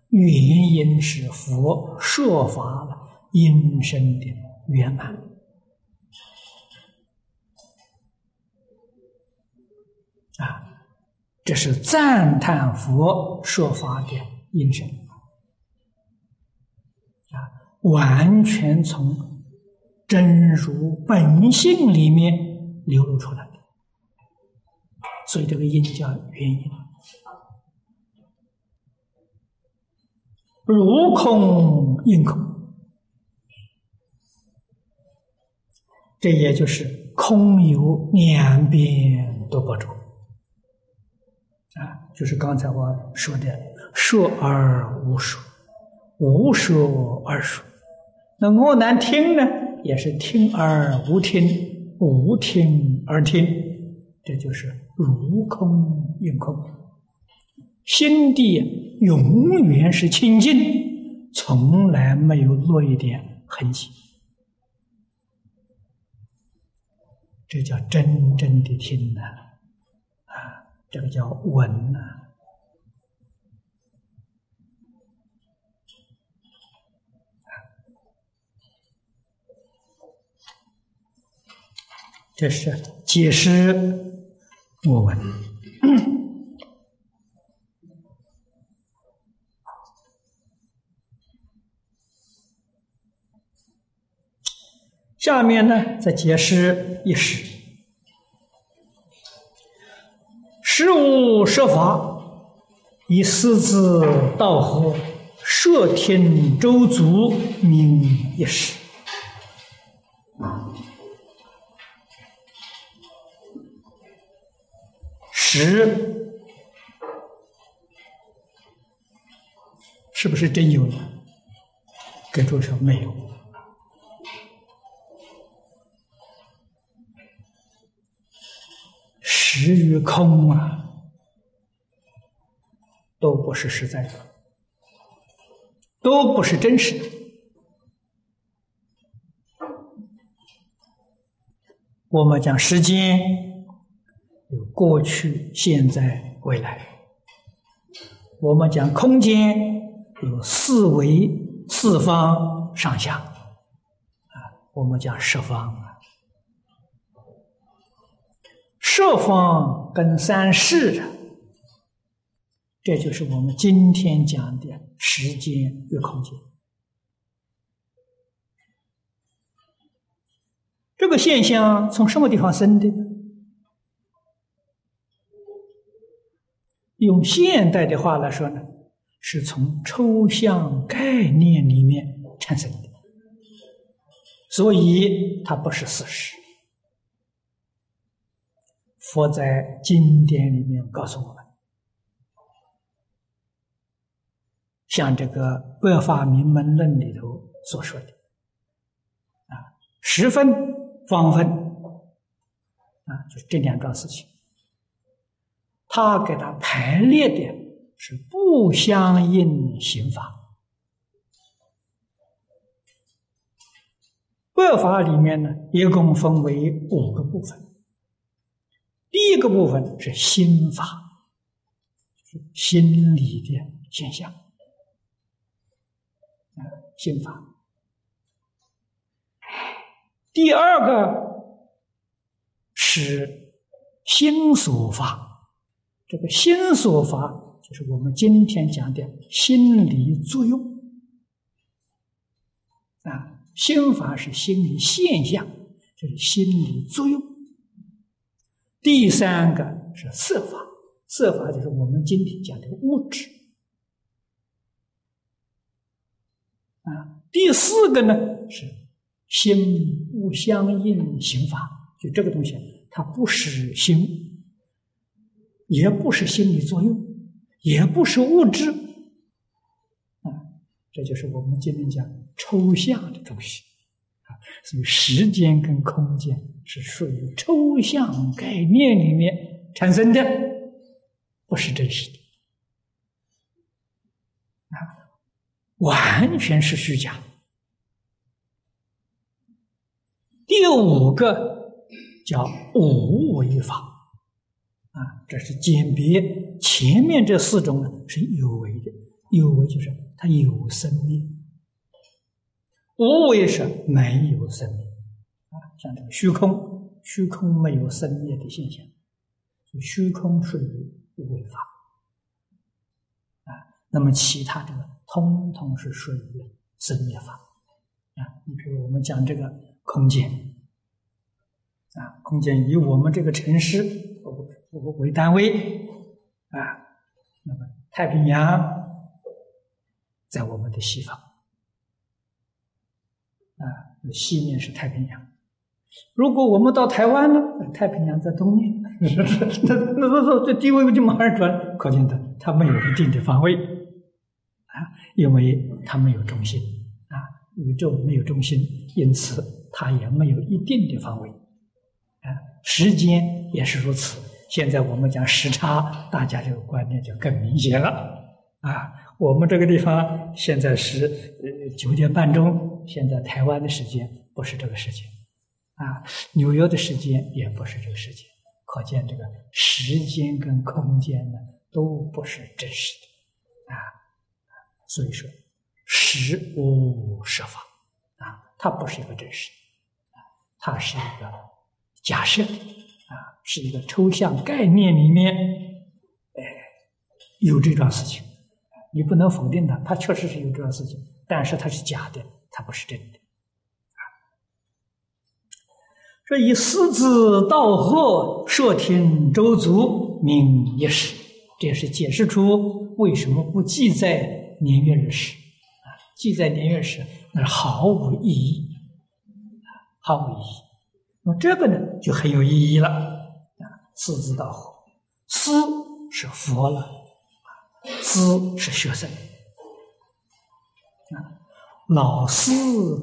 原因是佛说法了，因身的圆满，啊。这是赞叹佛说法的音声啊，完全从真如本性里面流露出来的，所以这个音叫原音，如空应空，这也就是空有两边都不住。就是刚才我说的“说而无说，无说而说”。那我难听呢，也是听而无听，无听而听，这就是如空应空。心地永远是清净，从来没有落一点痕迹。这叫真正的听呢。这个叫闻呐，这是解释我闻。下面呢，再解释一识。十五设法，以四字道合，摄天周足，名一时。十是不是真有呢？跟诸说没有。实与空啊，都不是实在的，都不是真实的。我们讲时间有过去、现在、未来；我们讲空间有四维、四方、上下。啊，我们讲十方。设方跟三世，这就是我们今天讲的时间与空间。这个现象从什么地方生的？用现代的话来说呢，是从抽象概念里面产生的，所以它不是事实。佛在经典里面告诉我们，像这个《百法明门论》里头所说的，啊，十分方分，啊，就是这两桩事情，他给他排列的是不相应刑法。百法里面呢，一共分为五个部分。第一个部分是心法，是心理的现象，啊，心法。第二个是心所法，这个心所法就是我们今天讲的心理作用，啊，心法是心理现象，就是心理作用。第三个是色法，色法就是我们今天讲的物质啊。第四个呢是心不相应行法，就这个东西，它不是心，也不是心理作用，也不是物质啊。这就是我们今天讲抽象的东西。所以，时间跟空间是属于抽象概念里面产生的，不是真实的啊，完全是虚假。第五个叫无为法啊，这是鉴别前面这四种呢是有为的，有为就是它有生命。无为是没有生命啊，像这个虚空，虚空没有生灭的现象，虚空属于无为法啊。那么其他这个通通是属于生灭法啊。你比如我们讲这个空间啊，空间以我们这个城市为单位啊，那么太平洋在我们的西方。啊，西面是太平洋。如果我们到台湾呢，太平洋在东面，那那那那这地位不就马上转，可见的它没有一定的方位啊，因为它没有中心啊，宇宙没有中心，因此它也没有一定的方位啊。时间也是如此。现在我们讲时差，大家这个观念就更明显了啊。我们这个地方现在是呃九点半钟。现在台湾的时间不是这个时间，啊，纽约的时间也不是这个时间，可见这个时间跟空间呢都不是真实的，啊，所以说实无设法，啊，它不是一个真实的，啊，它是一个假设。的，啊，是一个抽象概念里面，哎，有这桩事情，你不能否定它，它确实是有这桩事情，但是它是假的。它不是真的啊！所以四字道贺，摄听周族名一时，这也是解释出为什么不记载年月日时啊？记载年月时那是毫无意义，毫无意义。那这个呢，就很有意义了啊！四字道贺，师是佛了，资是学生。老师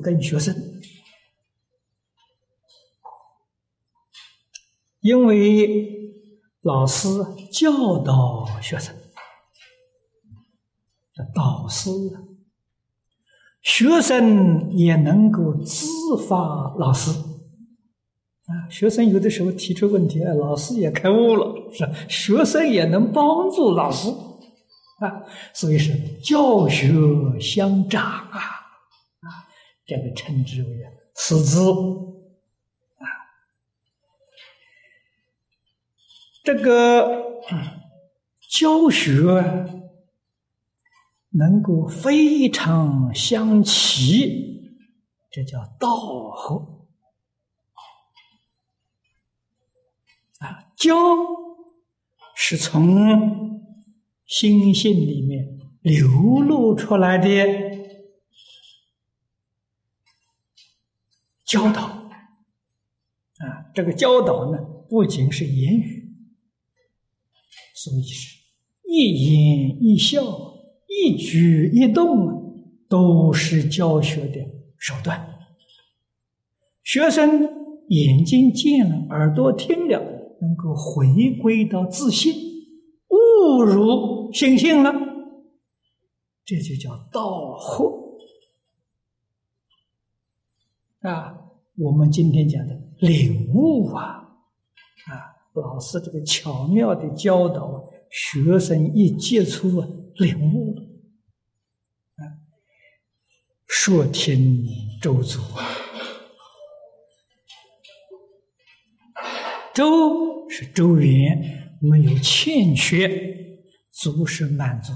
跟学生，因为老师教导学生，导师，学生也能够自发老师啊。学生有的时候提出问题，老师也开悟了，是学生也能帮助老师啊。所以是教学相长啊。这个称之为师资啊，这个教学能够非常相齐，这叫道合啊。教是从心性里面流露出来的。教导啊，这个教导呢，不仅是言语，所以是一言一笑、一举一动都是教学的手段。学生眼睛见了，耳朵听了，能够回归到自信，误入心性了，这就叫道惑啊。我们今天讲的领悟啊，啊，老师这个巧妙的教导，学生一接触啊，领悟了，啊，说听周足啊，周是周圆，没有欠缺，足是满足，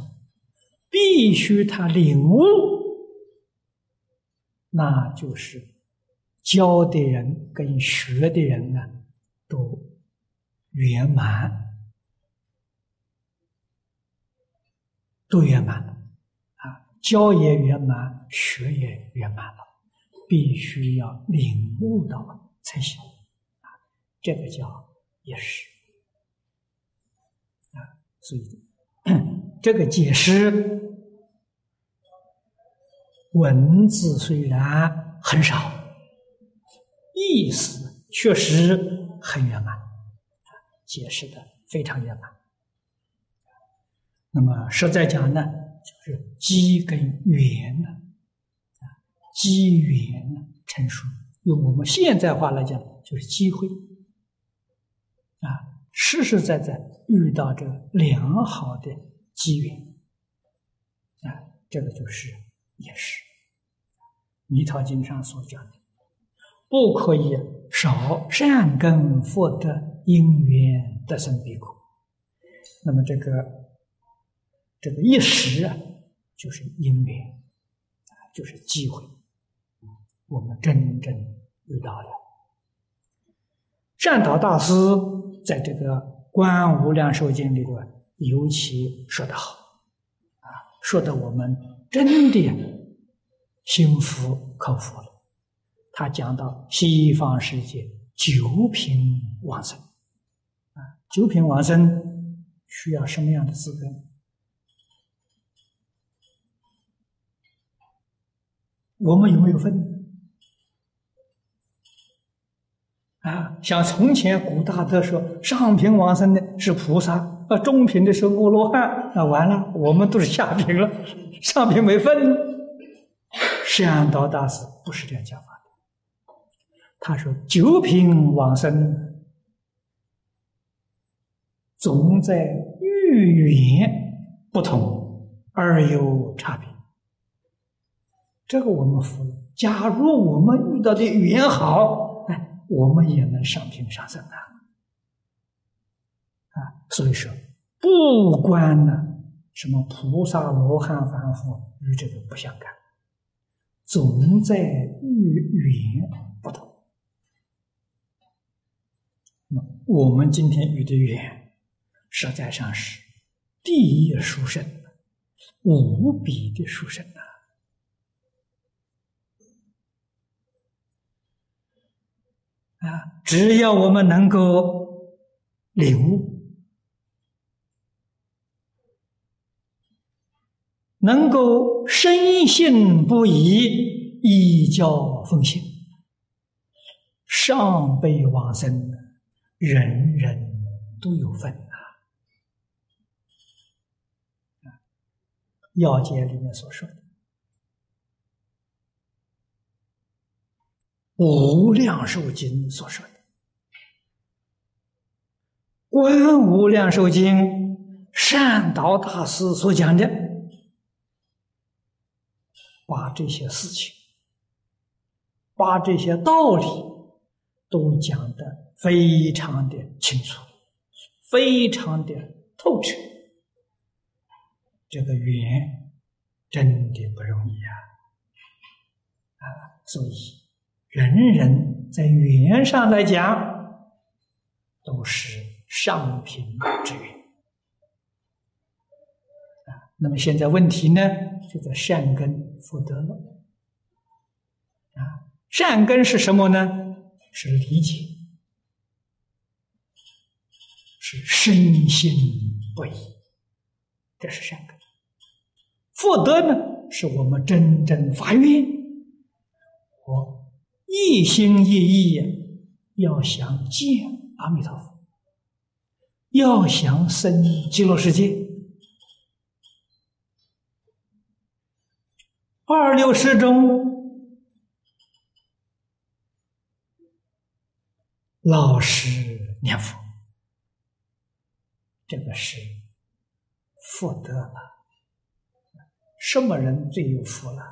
必须他领悟，那就是。教的人跟学的人呢，都圆满，都圆满了啊！教也圆满，学也圆满了，必须要领悟到才行啊！这个叫也是啊，所以这个解释文字虽然很少，意思确实很圆满。解释的非常圆满。那么实在讲呢，就是机跟缘呢，啊，机缘呢成熟。用我们现在话来讲，就是机会，啊，实实在在遇到这良好的机缘，啊，这个就是也是《弥陀经》上所讲的，不可以少善根福德。因缘得生彼苦，那么这个这个一时啊，就是因缘啊，就是机会，我们真正遇到了。善导大师在这个《观无量寿经》里头尤其说得好啊，说的我们真的心服口服。他讲到西方世界九品往生。啊九品往生需要什么样的资格？我们有没有分？啊，像从前古大德说，上品往生的是菩萨，啊，中品的是阿罗汉，那完了，我们都是下品了，上品没分。善导大师不是这样讲法，他说九品往生。总在遇缘不同而有差别，这个我们服。假如我们遇到的缘好，哎，我们也能上品上升啊！啊，所以说，不关呢什么菩萨、罗汉、凡夫与这个不相干，总在遇缘同。那么我们今天遇的缘。实在上是第一殊胜，无比的殊胜呐！啊，只要我们能够领悟，能够深信不疑，依教奉行，上辈往生，人人都有份呐。要解里面所说的《无量寿经》所说的《观无量寿经》，善导大师所讲的，把这些事情、把这些道理都讲的非常的清楚，非常的透彻。这个缘真的不容易啊！啊，所以人人在缘上来讲都是上品之缘啊。那么现在问题呢，就在善根福德了啊。善根是什么呢？是理解，是深信不疑，这是善根。福德呢，是我们真正发愿，我一心一意要想见阿弥陀佛，要想生极乐世界。二六时中，老实念佛，这个是福德了。什么人最有福了？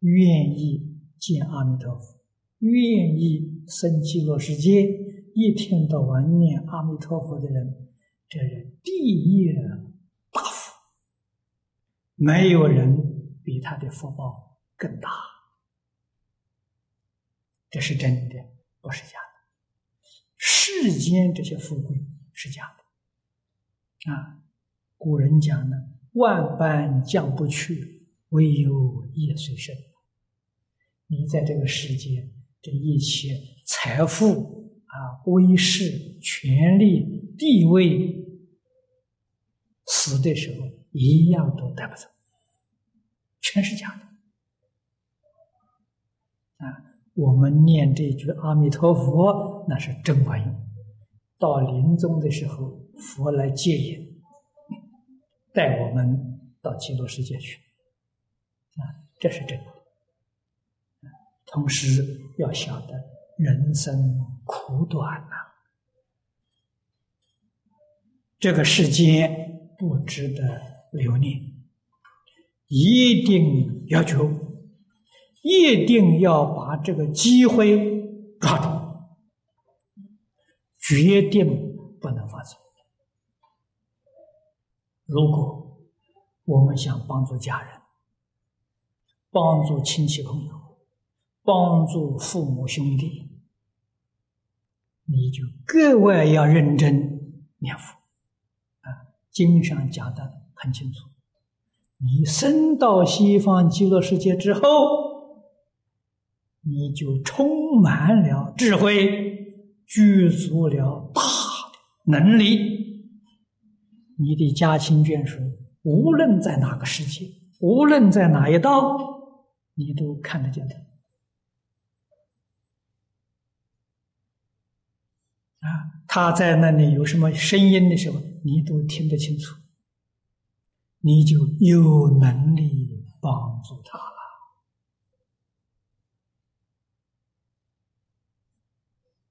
愿意见阿弥陀佛，愿意生极乐世界，一天到晚念阿弥陀佛的人，这是第一大福。没有人比他的福报更大，这是真的，不是假的。世间这些富贵是假的啊。古人讲呢，万般将不去，唯有业随身。你在这个世界，这一切财富啊、威势、权力、地位，死的时候一样都带不走，全是假的。啊，我们念这句阿弥陀佛，那是真管用。到临终的时候，佛来接引，带我们到极乐世界去。啊，这是真的。同时要晓得，人生苦短呐，这个世间不值得留恋，一定要求，一定要把这个机会，决定不能放松。如果我们想帮助家人，帮助亲戚朋友，帮助父母兄弟，你就格外要认真念佛啊！经上讲的很清楚，你升到西方极乐世界之后，你就充满了智慧，具足了大的能力，你的家亲眷属，无论在哪个世界，无论在哪一道，你都看得见他。啊，他在那里有什么声音的时候，你都听得清楚，你就有能力帮助他。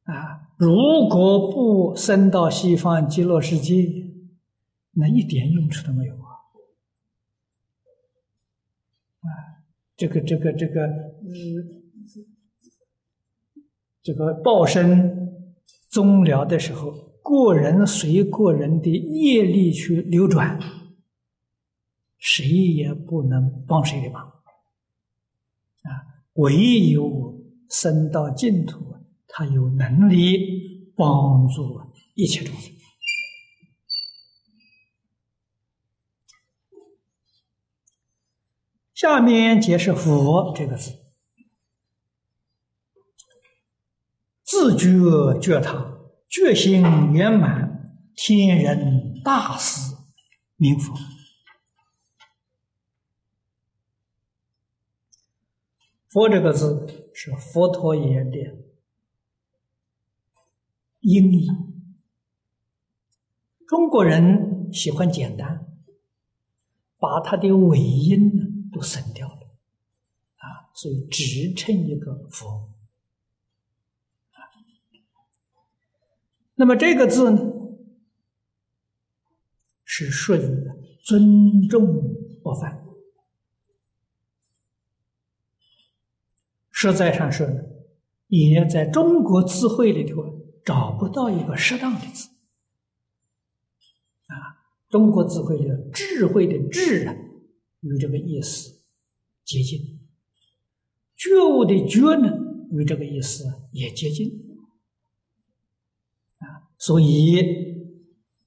啊，如果不升到西方极乐世界，那一点用处都没有啊！啊，这个这个这个，嗯，这个报身。终了的时候，个人随个人的业力去流转，谁也不能帮谁的忙。啊，唯有生到净土，他有能力帮助一切众生。下面解释“佛”这个字。自觉觉他，觉心圆满，天人大事，名佛。佛这个字是佛陀言的音译。中国人喜欢简单，把他的尾音呢都省掉了，啊，所以只称一个佛。那么这个字呢，是属于尊重不犯。实在上说呢，也在中国词汇里头找不到一个适当的字。啊，中国词汇里智慧的智啊，与这个意思接近；觉悟的觉呢，与这个意思也接近。啊所以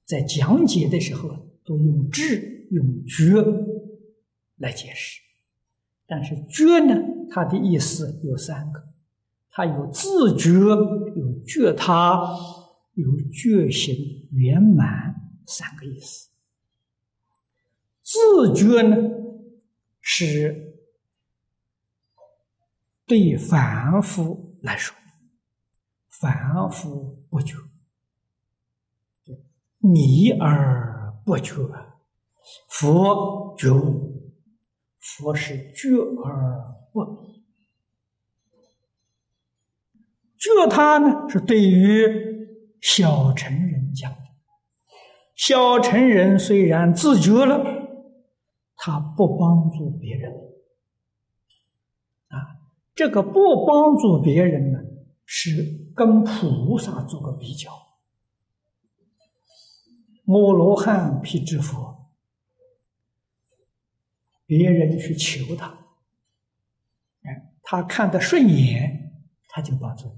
在讲解的时候，都用智、用觉来解释。但是觉呢，它的意思有三个：它有自觉、有觉他、有觉醒圆满三个意思。自觉呢，是对凡夫来说，凡夫不觉。迷而不觉，佛觉悟，佛是觉而不迷。这他呢，是对于小乘人讲的。小乘人虽然自觉了，他不帮助别人。啊，这个不帮助别人呢，是跟菩萨做个比较。阿罗汉辟支佛，别人去求他，哎，他看得顺眼，他就帮助。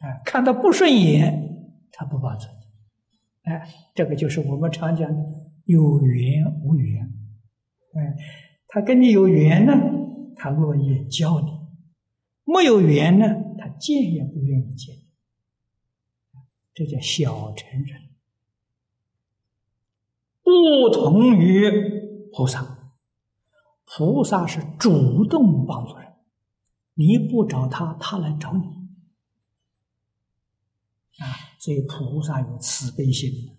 啊，看到不顺眼，他不保存。哎，这个就是我们常讲的有缘无缘。哎，他跟你有缘呢，他乐意教你；没有缘呢，他见也不愿意见。这叫小乘人，不同于菩萨。菩萨是主动帮助人，你不找他，他来找你。啊，所以菩萨有慈悲心的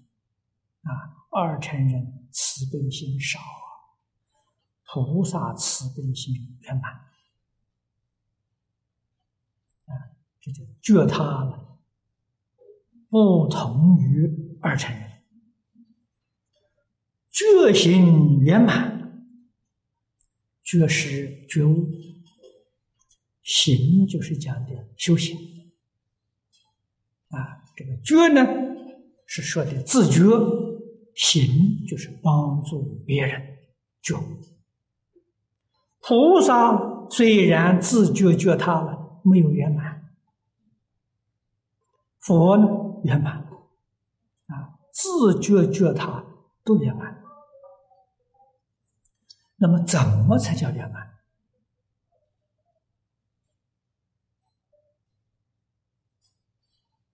啊，二乘人慈悲心少，菩萨慈悲心圆满啊，这就觉他了，不同于二乘人，觉心圆满，觉是觉悟，行就是讲的修行。啊，这个觉呢是说的自觉，行就是帮助别人觉。菩萨虽然自觉觉他了，没有圆满；佛呢圆满，啊，自觉觉他都圆满。那么怎么才叫圆满？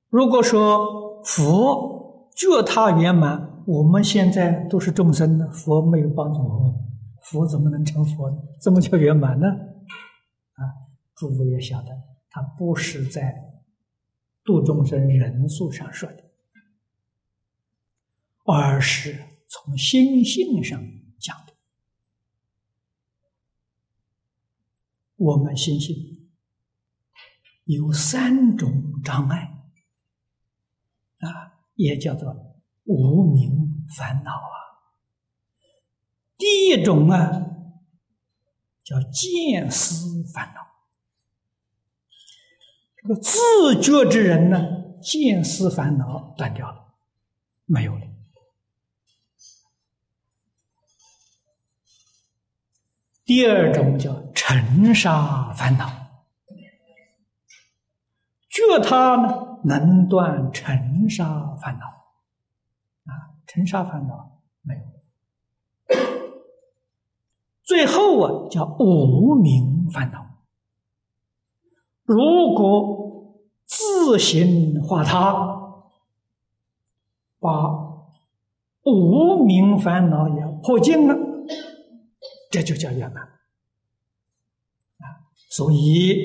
如果说佛觉他圆满，我们现在都是众生呢，佛没有帮助我们，佛怎么能成佛？怎么叫圆满呢？啊，诸位也晓得，他不是在度众生人数上说的，而是从心性上讲的。我们心性有三种障碍。啊，也叫做无名烦恼啊。第一种啊，叫见思烦恼。这个自觉之人呢，见思烦恼断掉了，没有了。第二种叫尘沙烦恼，觉他呢。能断尘沙烦恼，啊，尘沙烦恼没有。最后啊，叫无名烦恼。如果自行化他，把无名烦恼也破尽了，这就叫圆满。啊，所以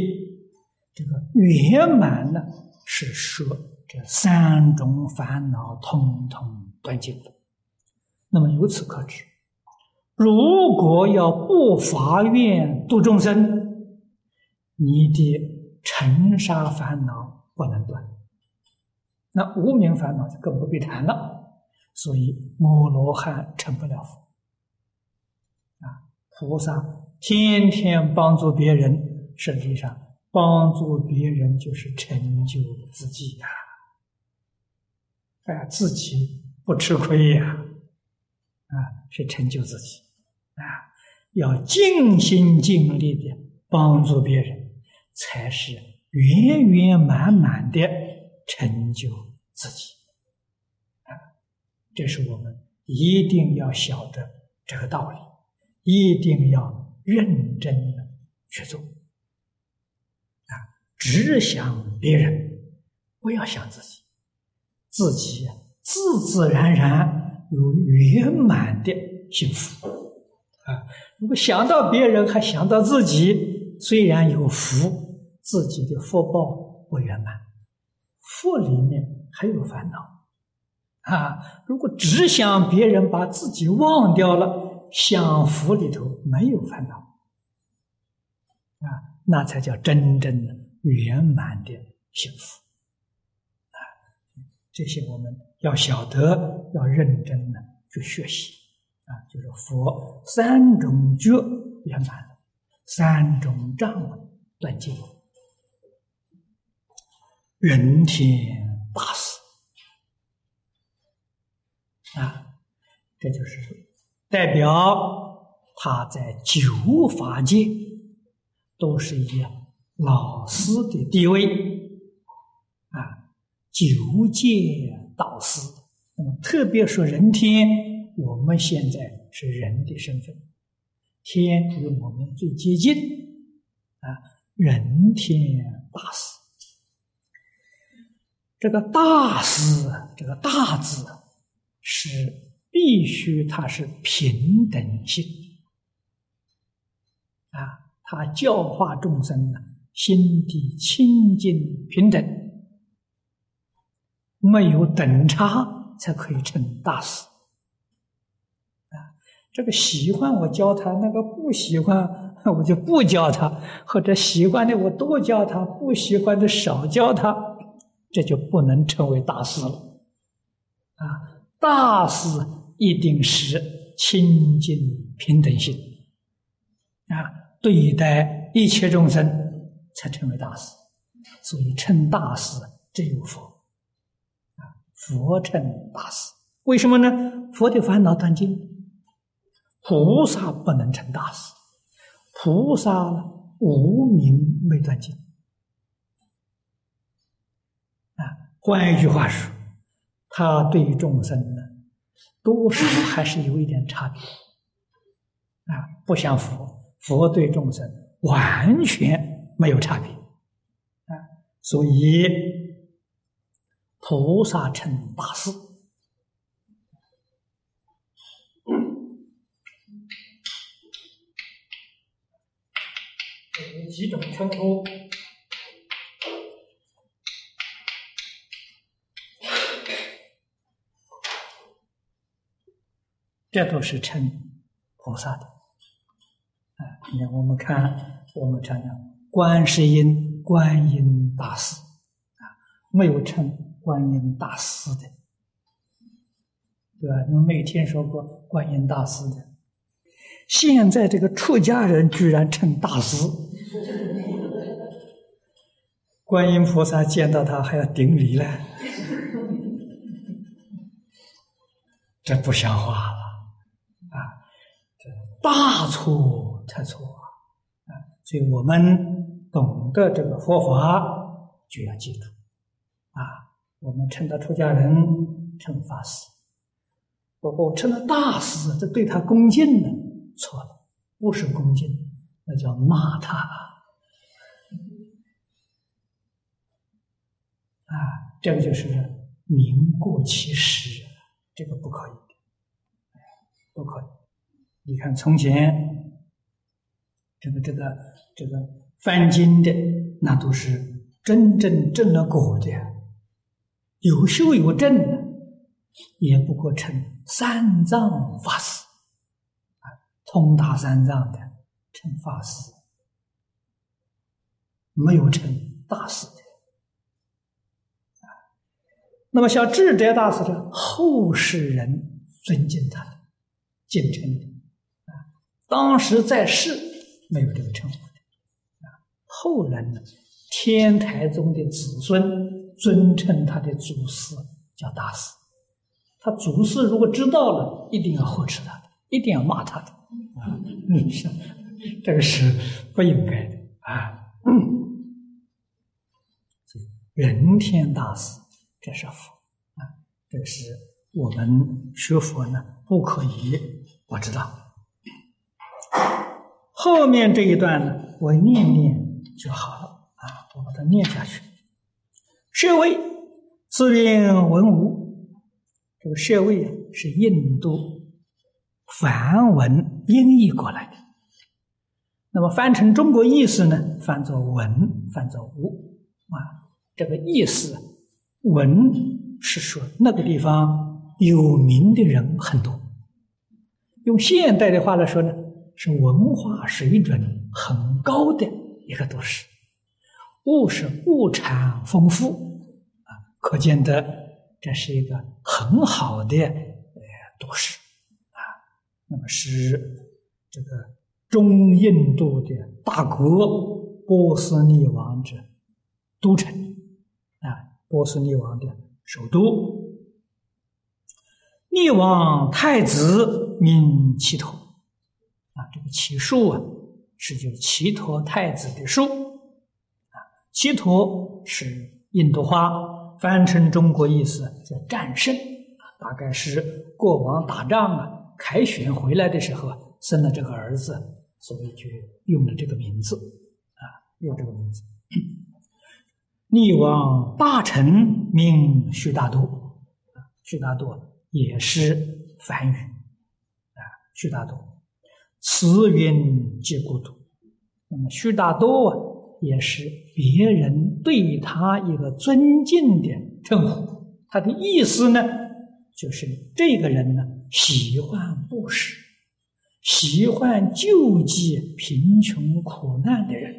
这个圆满呢。是说这三种烦恼通通断尽了。那么由此可知，如果要不发愿度众生，你的尘沙烦恼不能断，那无名烦恼就更不必谈了。所以摩罗汉成不了佛。啊，菩萨天天帮助别人，实际上。帮助别人就是成就自己呀，哎，自己不吃亏呀，啊，是成就自己，啊，要尽心尽力的帮助别人，才是圆圆满满的成就自己，啊，这是我们一定要晓得这个道理，一定要认真的去做。只想别人，不要想自己，自己自自然然有圆满的幸福啊！如果想到别人还想到自己，虽然有福，自己的福报不圆满，福里面还有烦恼啊！如果只想别人，把自己忘掉了，享福里头没有烦恼啊，那才叫真正的。圆满的幸福啊！这些我们要晓得，要认真的去学习啊！就是佛三种觉圆满，三种障断尽，人天大事啊！这就是代表他在九法界都是一样。老师的地位啊，九界导师。那么特别说人天，我们现在是人的身份，天与我们最接近啊，人天大师。这个大师，这个大字是必须，它是平等性啊，他教化众生呢，心地清净平等，没有等差，才可以成大师啊。这个喜欢我教他，那个不喜欢我就不教他，或者喜欢的我多教他，不喜欢的少教他。这就不能成为大师了，啊！大师一定是清净平等心，啊，对待一切众生才成为大师。所以称大师只有佛，啊，佛称大师。为什么呢？佛的烦恼断尽，菩萨不能成大师，菩萨无名没断尽。啊换一句话说，他对于众生呢，多少还是有一点差别啊，不像佛，佛对众生完全没有差别啊，所以菩萨成大事，几种称呼。这都是称菩萨的，啊！你看，我们看，我们常讲观世音、观音大师，啊，没有称观音大师的，对吧？你们没听说过观音大师的？现在这个出家人居然称大师，观音菩萨见到他还要顶礼呢，这不像话了啊！这。大错特错啊！啊，所以我们懂得这个佛法，就要记住啊。我们称他出家人，称法师，我我称他大师，这对他恭敬呢？错了，不是恭敬，那叫骂他啊！这个就是名过其实，这个不可以，不可以。你看，从前这个、这个、这个翻经的，那都是真正正了果的，有修有证的，也不过成三藏法师啊，通达三藏的成法师，没有成大师的。那么像智者大师的后世人尊敬他，敬称的。当时在世没有这个称呼，后人呢，天台宗的子孙尊称他的祖师叫大师，他祖师如果知道了，一定要呵斥他，一定要骂他的，啊，嗯，这个是不应该的啊。人天大师，这是佛啊，这是我们学佛呢不可以我知道。后面这一段呢，我念念就好了啊，我把它念下去。舍卫字云文武，这个舍卫啊是印度梵文音译过来的，那么翻成中国意思呢，翻作文，翻作武啊。这个意思，文是说那个地方有名的人很多，用现代的话来说呢。是文化水准很高的一个都市，物是物产丰富啊，可见得这是一个很好的呃都市啊。那么是这个中印度的大国波斯匿王的都城啊，波斯匿王的首都。匿王太子名齐陀。啊，这个齐树啊，是就齐陀太子的树啊。齐陀是印度话，翻成中国意思叫战胜啊，大概是过往打仗啊，凯旋回来的时候啊生了这个儿子，所以就用了这个名字啊，用这个名字。逆王大臣名须大多啊，须大多也是梵语啊，须大多，慈云即孤独。那么须大多啊。也是别人对他一个尊敬的称呼，他的意思呢，就是这个人呢喜欢布施，喜欢救济贫穷苦难的人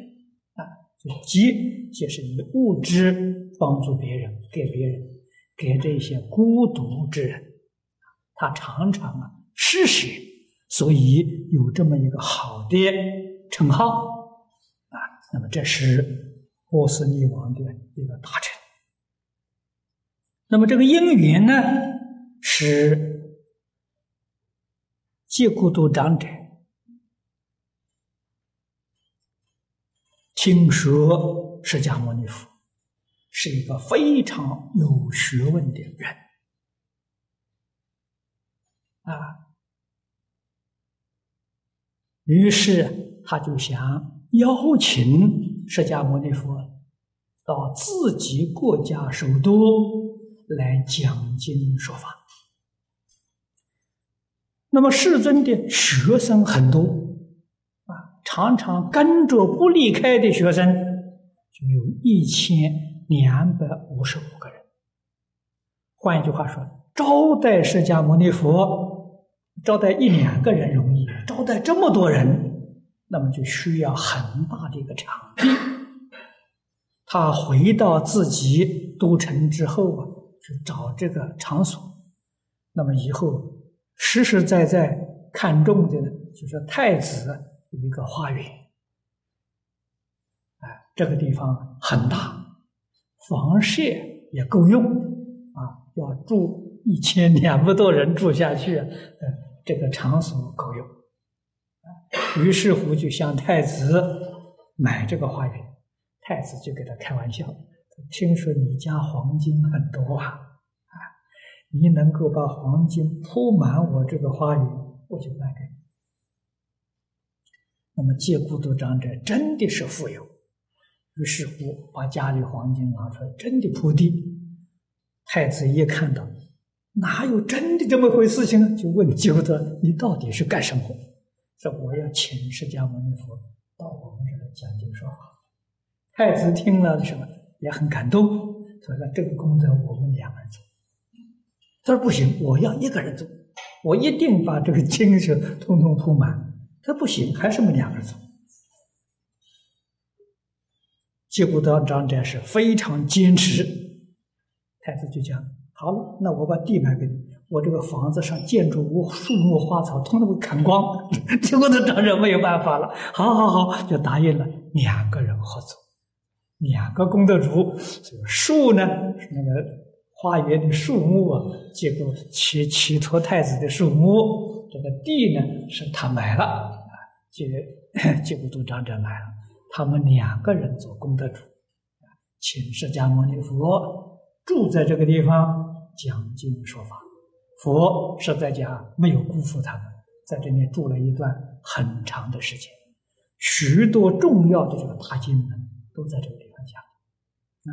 啊，就即就是以物质帮助别人，给别人，给这些孤独之人，他常常啊施舍，所以有这么一个好的称号啊。那么这是波斯匿王的一个大臣。那么这个因缘呢，是戒孤独长者听说释迦牟尼佛是一个非常有学问的人啊，于是他就想。邀请释迦牟尼佛到自己国家首都来讲经说法。那么世尊的学生很多啊，常常跟着不离开的学生就有一千两百五十五个人。换一句话说，招待释迦牟尼佛，招待一两个人容易，招待这么多人。那么就需要很大的一个场地。他回到自己都城之后啊，去找这个场所。那么以后实实在在看中的，就是太子有一个花园，哎，这个地方很大，房舍也够用啊，要住一千两百多人住下去，呃，这个场所够用。于是乎，就向太子买这个花园。太子就给他开玩笑：“听说你家黄金很多啊，啊，你能够把黄金铺满我这个花园，我就卖给你。”那么借故都长者真的是富有，于是乎把家里黄金拿出来，真的铺地。太子一看到，哪有真的这么回事情？就问借孤独：“你到底是干什么？”说我要请释迦牟尼佛到我们这来讲经说法。太子听了的时候也很感动，所以说这个功德我们两个人做。他说不行，我要一个人做，我一定把这个经书通通铺满。他不行，还是我们两个人做。结果当长者是非常坚持，太子就讲好，那我把地卖给你。我这个房子上建筑物、树木、花草，通通砍光，(laughs) 结果那长者没有办法了。好好好，就答应了，两个人合作，两个功德主。树呢是那个花园的树木啊，结果乞乞托太子的树木。这个地呢是他买了啊，结 (clears throat) 结果都长者买了。他们两个人做功德主，请释迦牟尼佛住在这个地方讲经说法。佛是在家没有辜负他们，在这里住了一段很长的时间，许多重要的这个大经呢，都在这个地方讲。啊，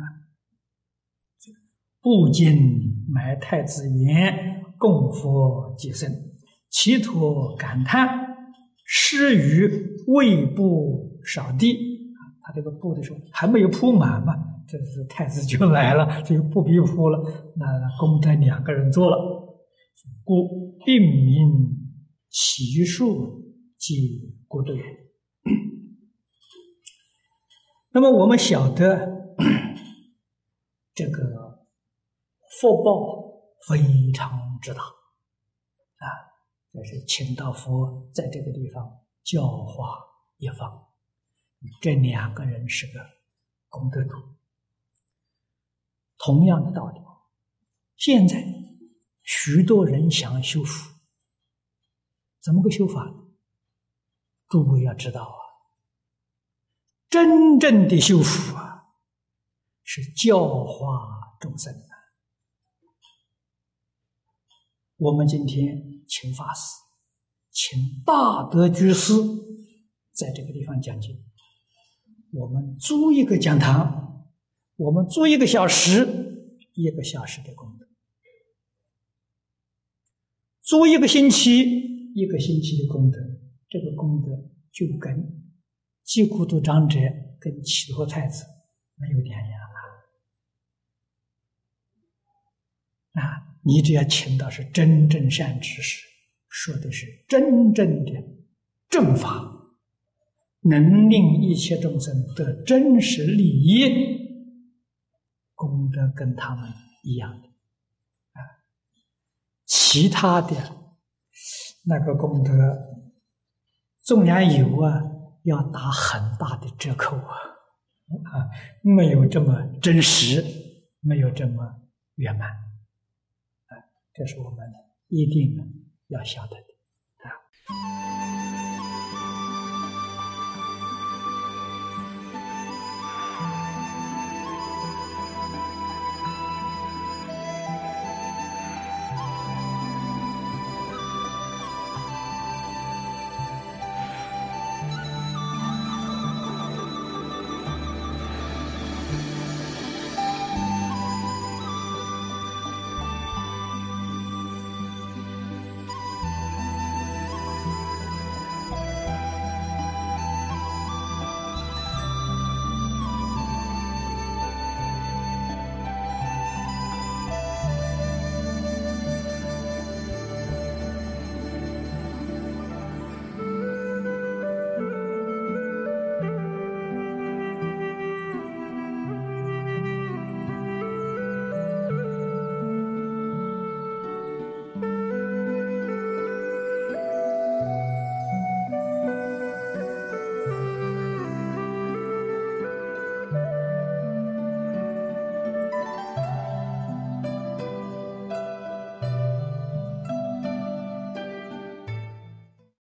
布经埋太子园，供佛祭僧，祈托感叹，施于未布少地。他这个布的时候还没有铺满嘛，这是太子就来了，这个布必铺了，那功德两个人做了。故并名其数皆孤独。(coughs) 那么我们晓得 (coughs) 这个福报非常之大啊！这是请到佛在这个地方教化一方，这两个人是个功德主。同样的道理，现在。许多人想修福，怎么个修法？诸位要知道啊，真正的修福啊，是教化众生啊。我们今天请法师，请大德居士在这个地方讲经。我们租一个讲堂，我们租一个小时，一个小时的功德；租一个星期，一个星期的功德。这个功德就跟济孤独长者跟启陀太子没有两样了！啊，你只要请到是真正善知识，说的是真正的正法，能令一切众生得真实利益，功德跟他们一样的啊。其他的那个功德。纵然有啊，要打很大的折扣啊，啊，没有这么真实，没有这么圆满，啊，这是我们一定要晓得的啊。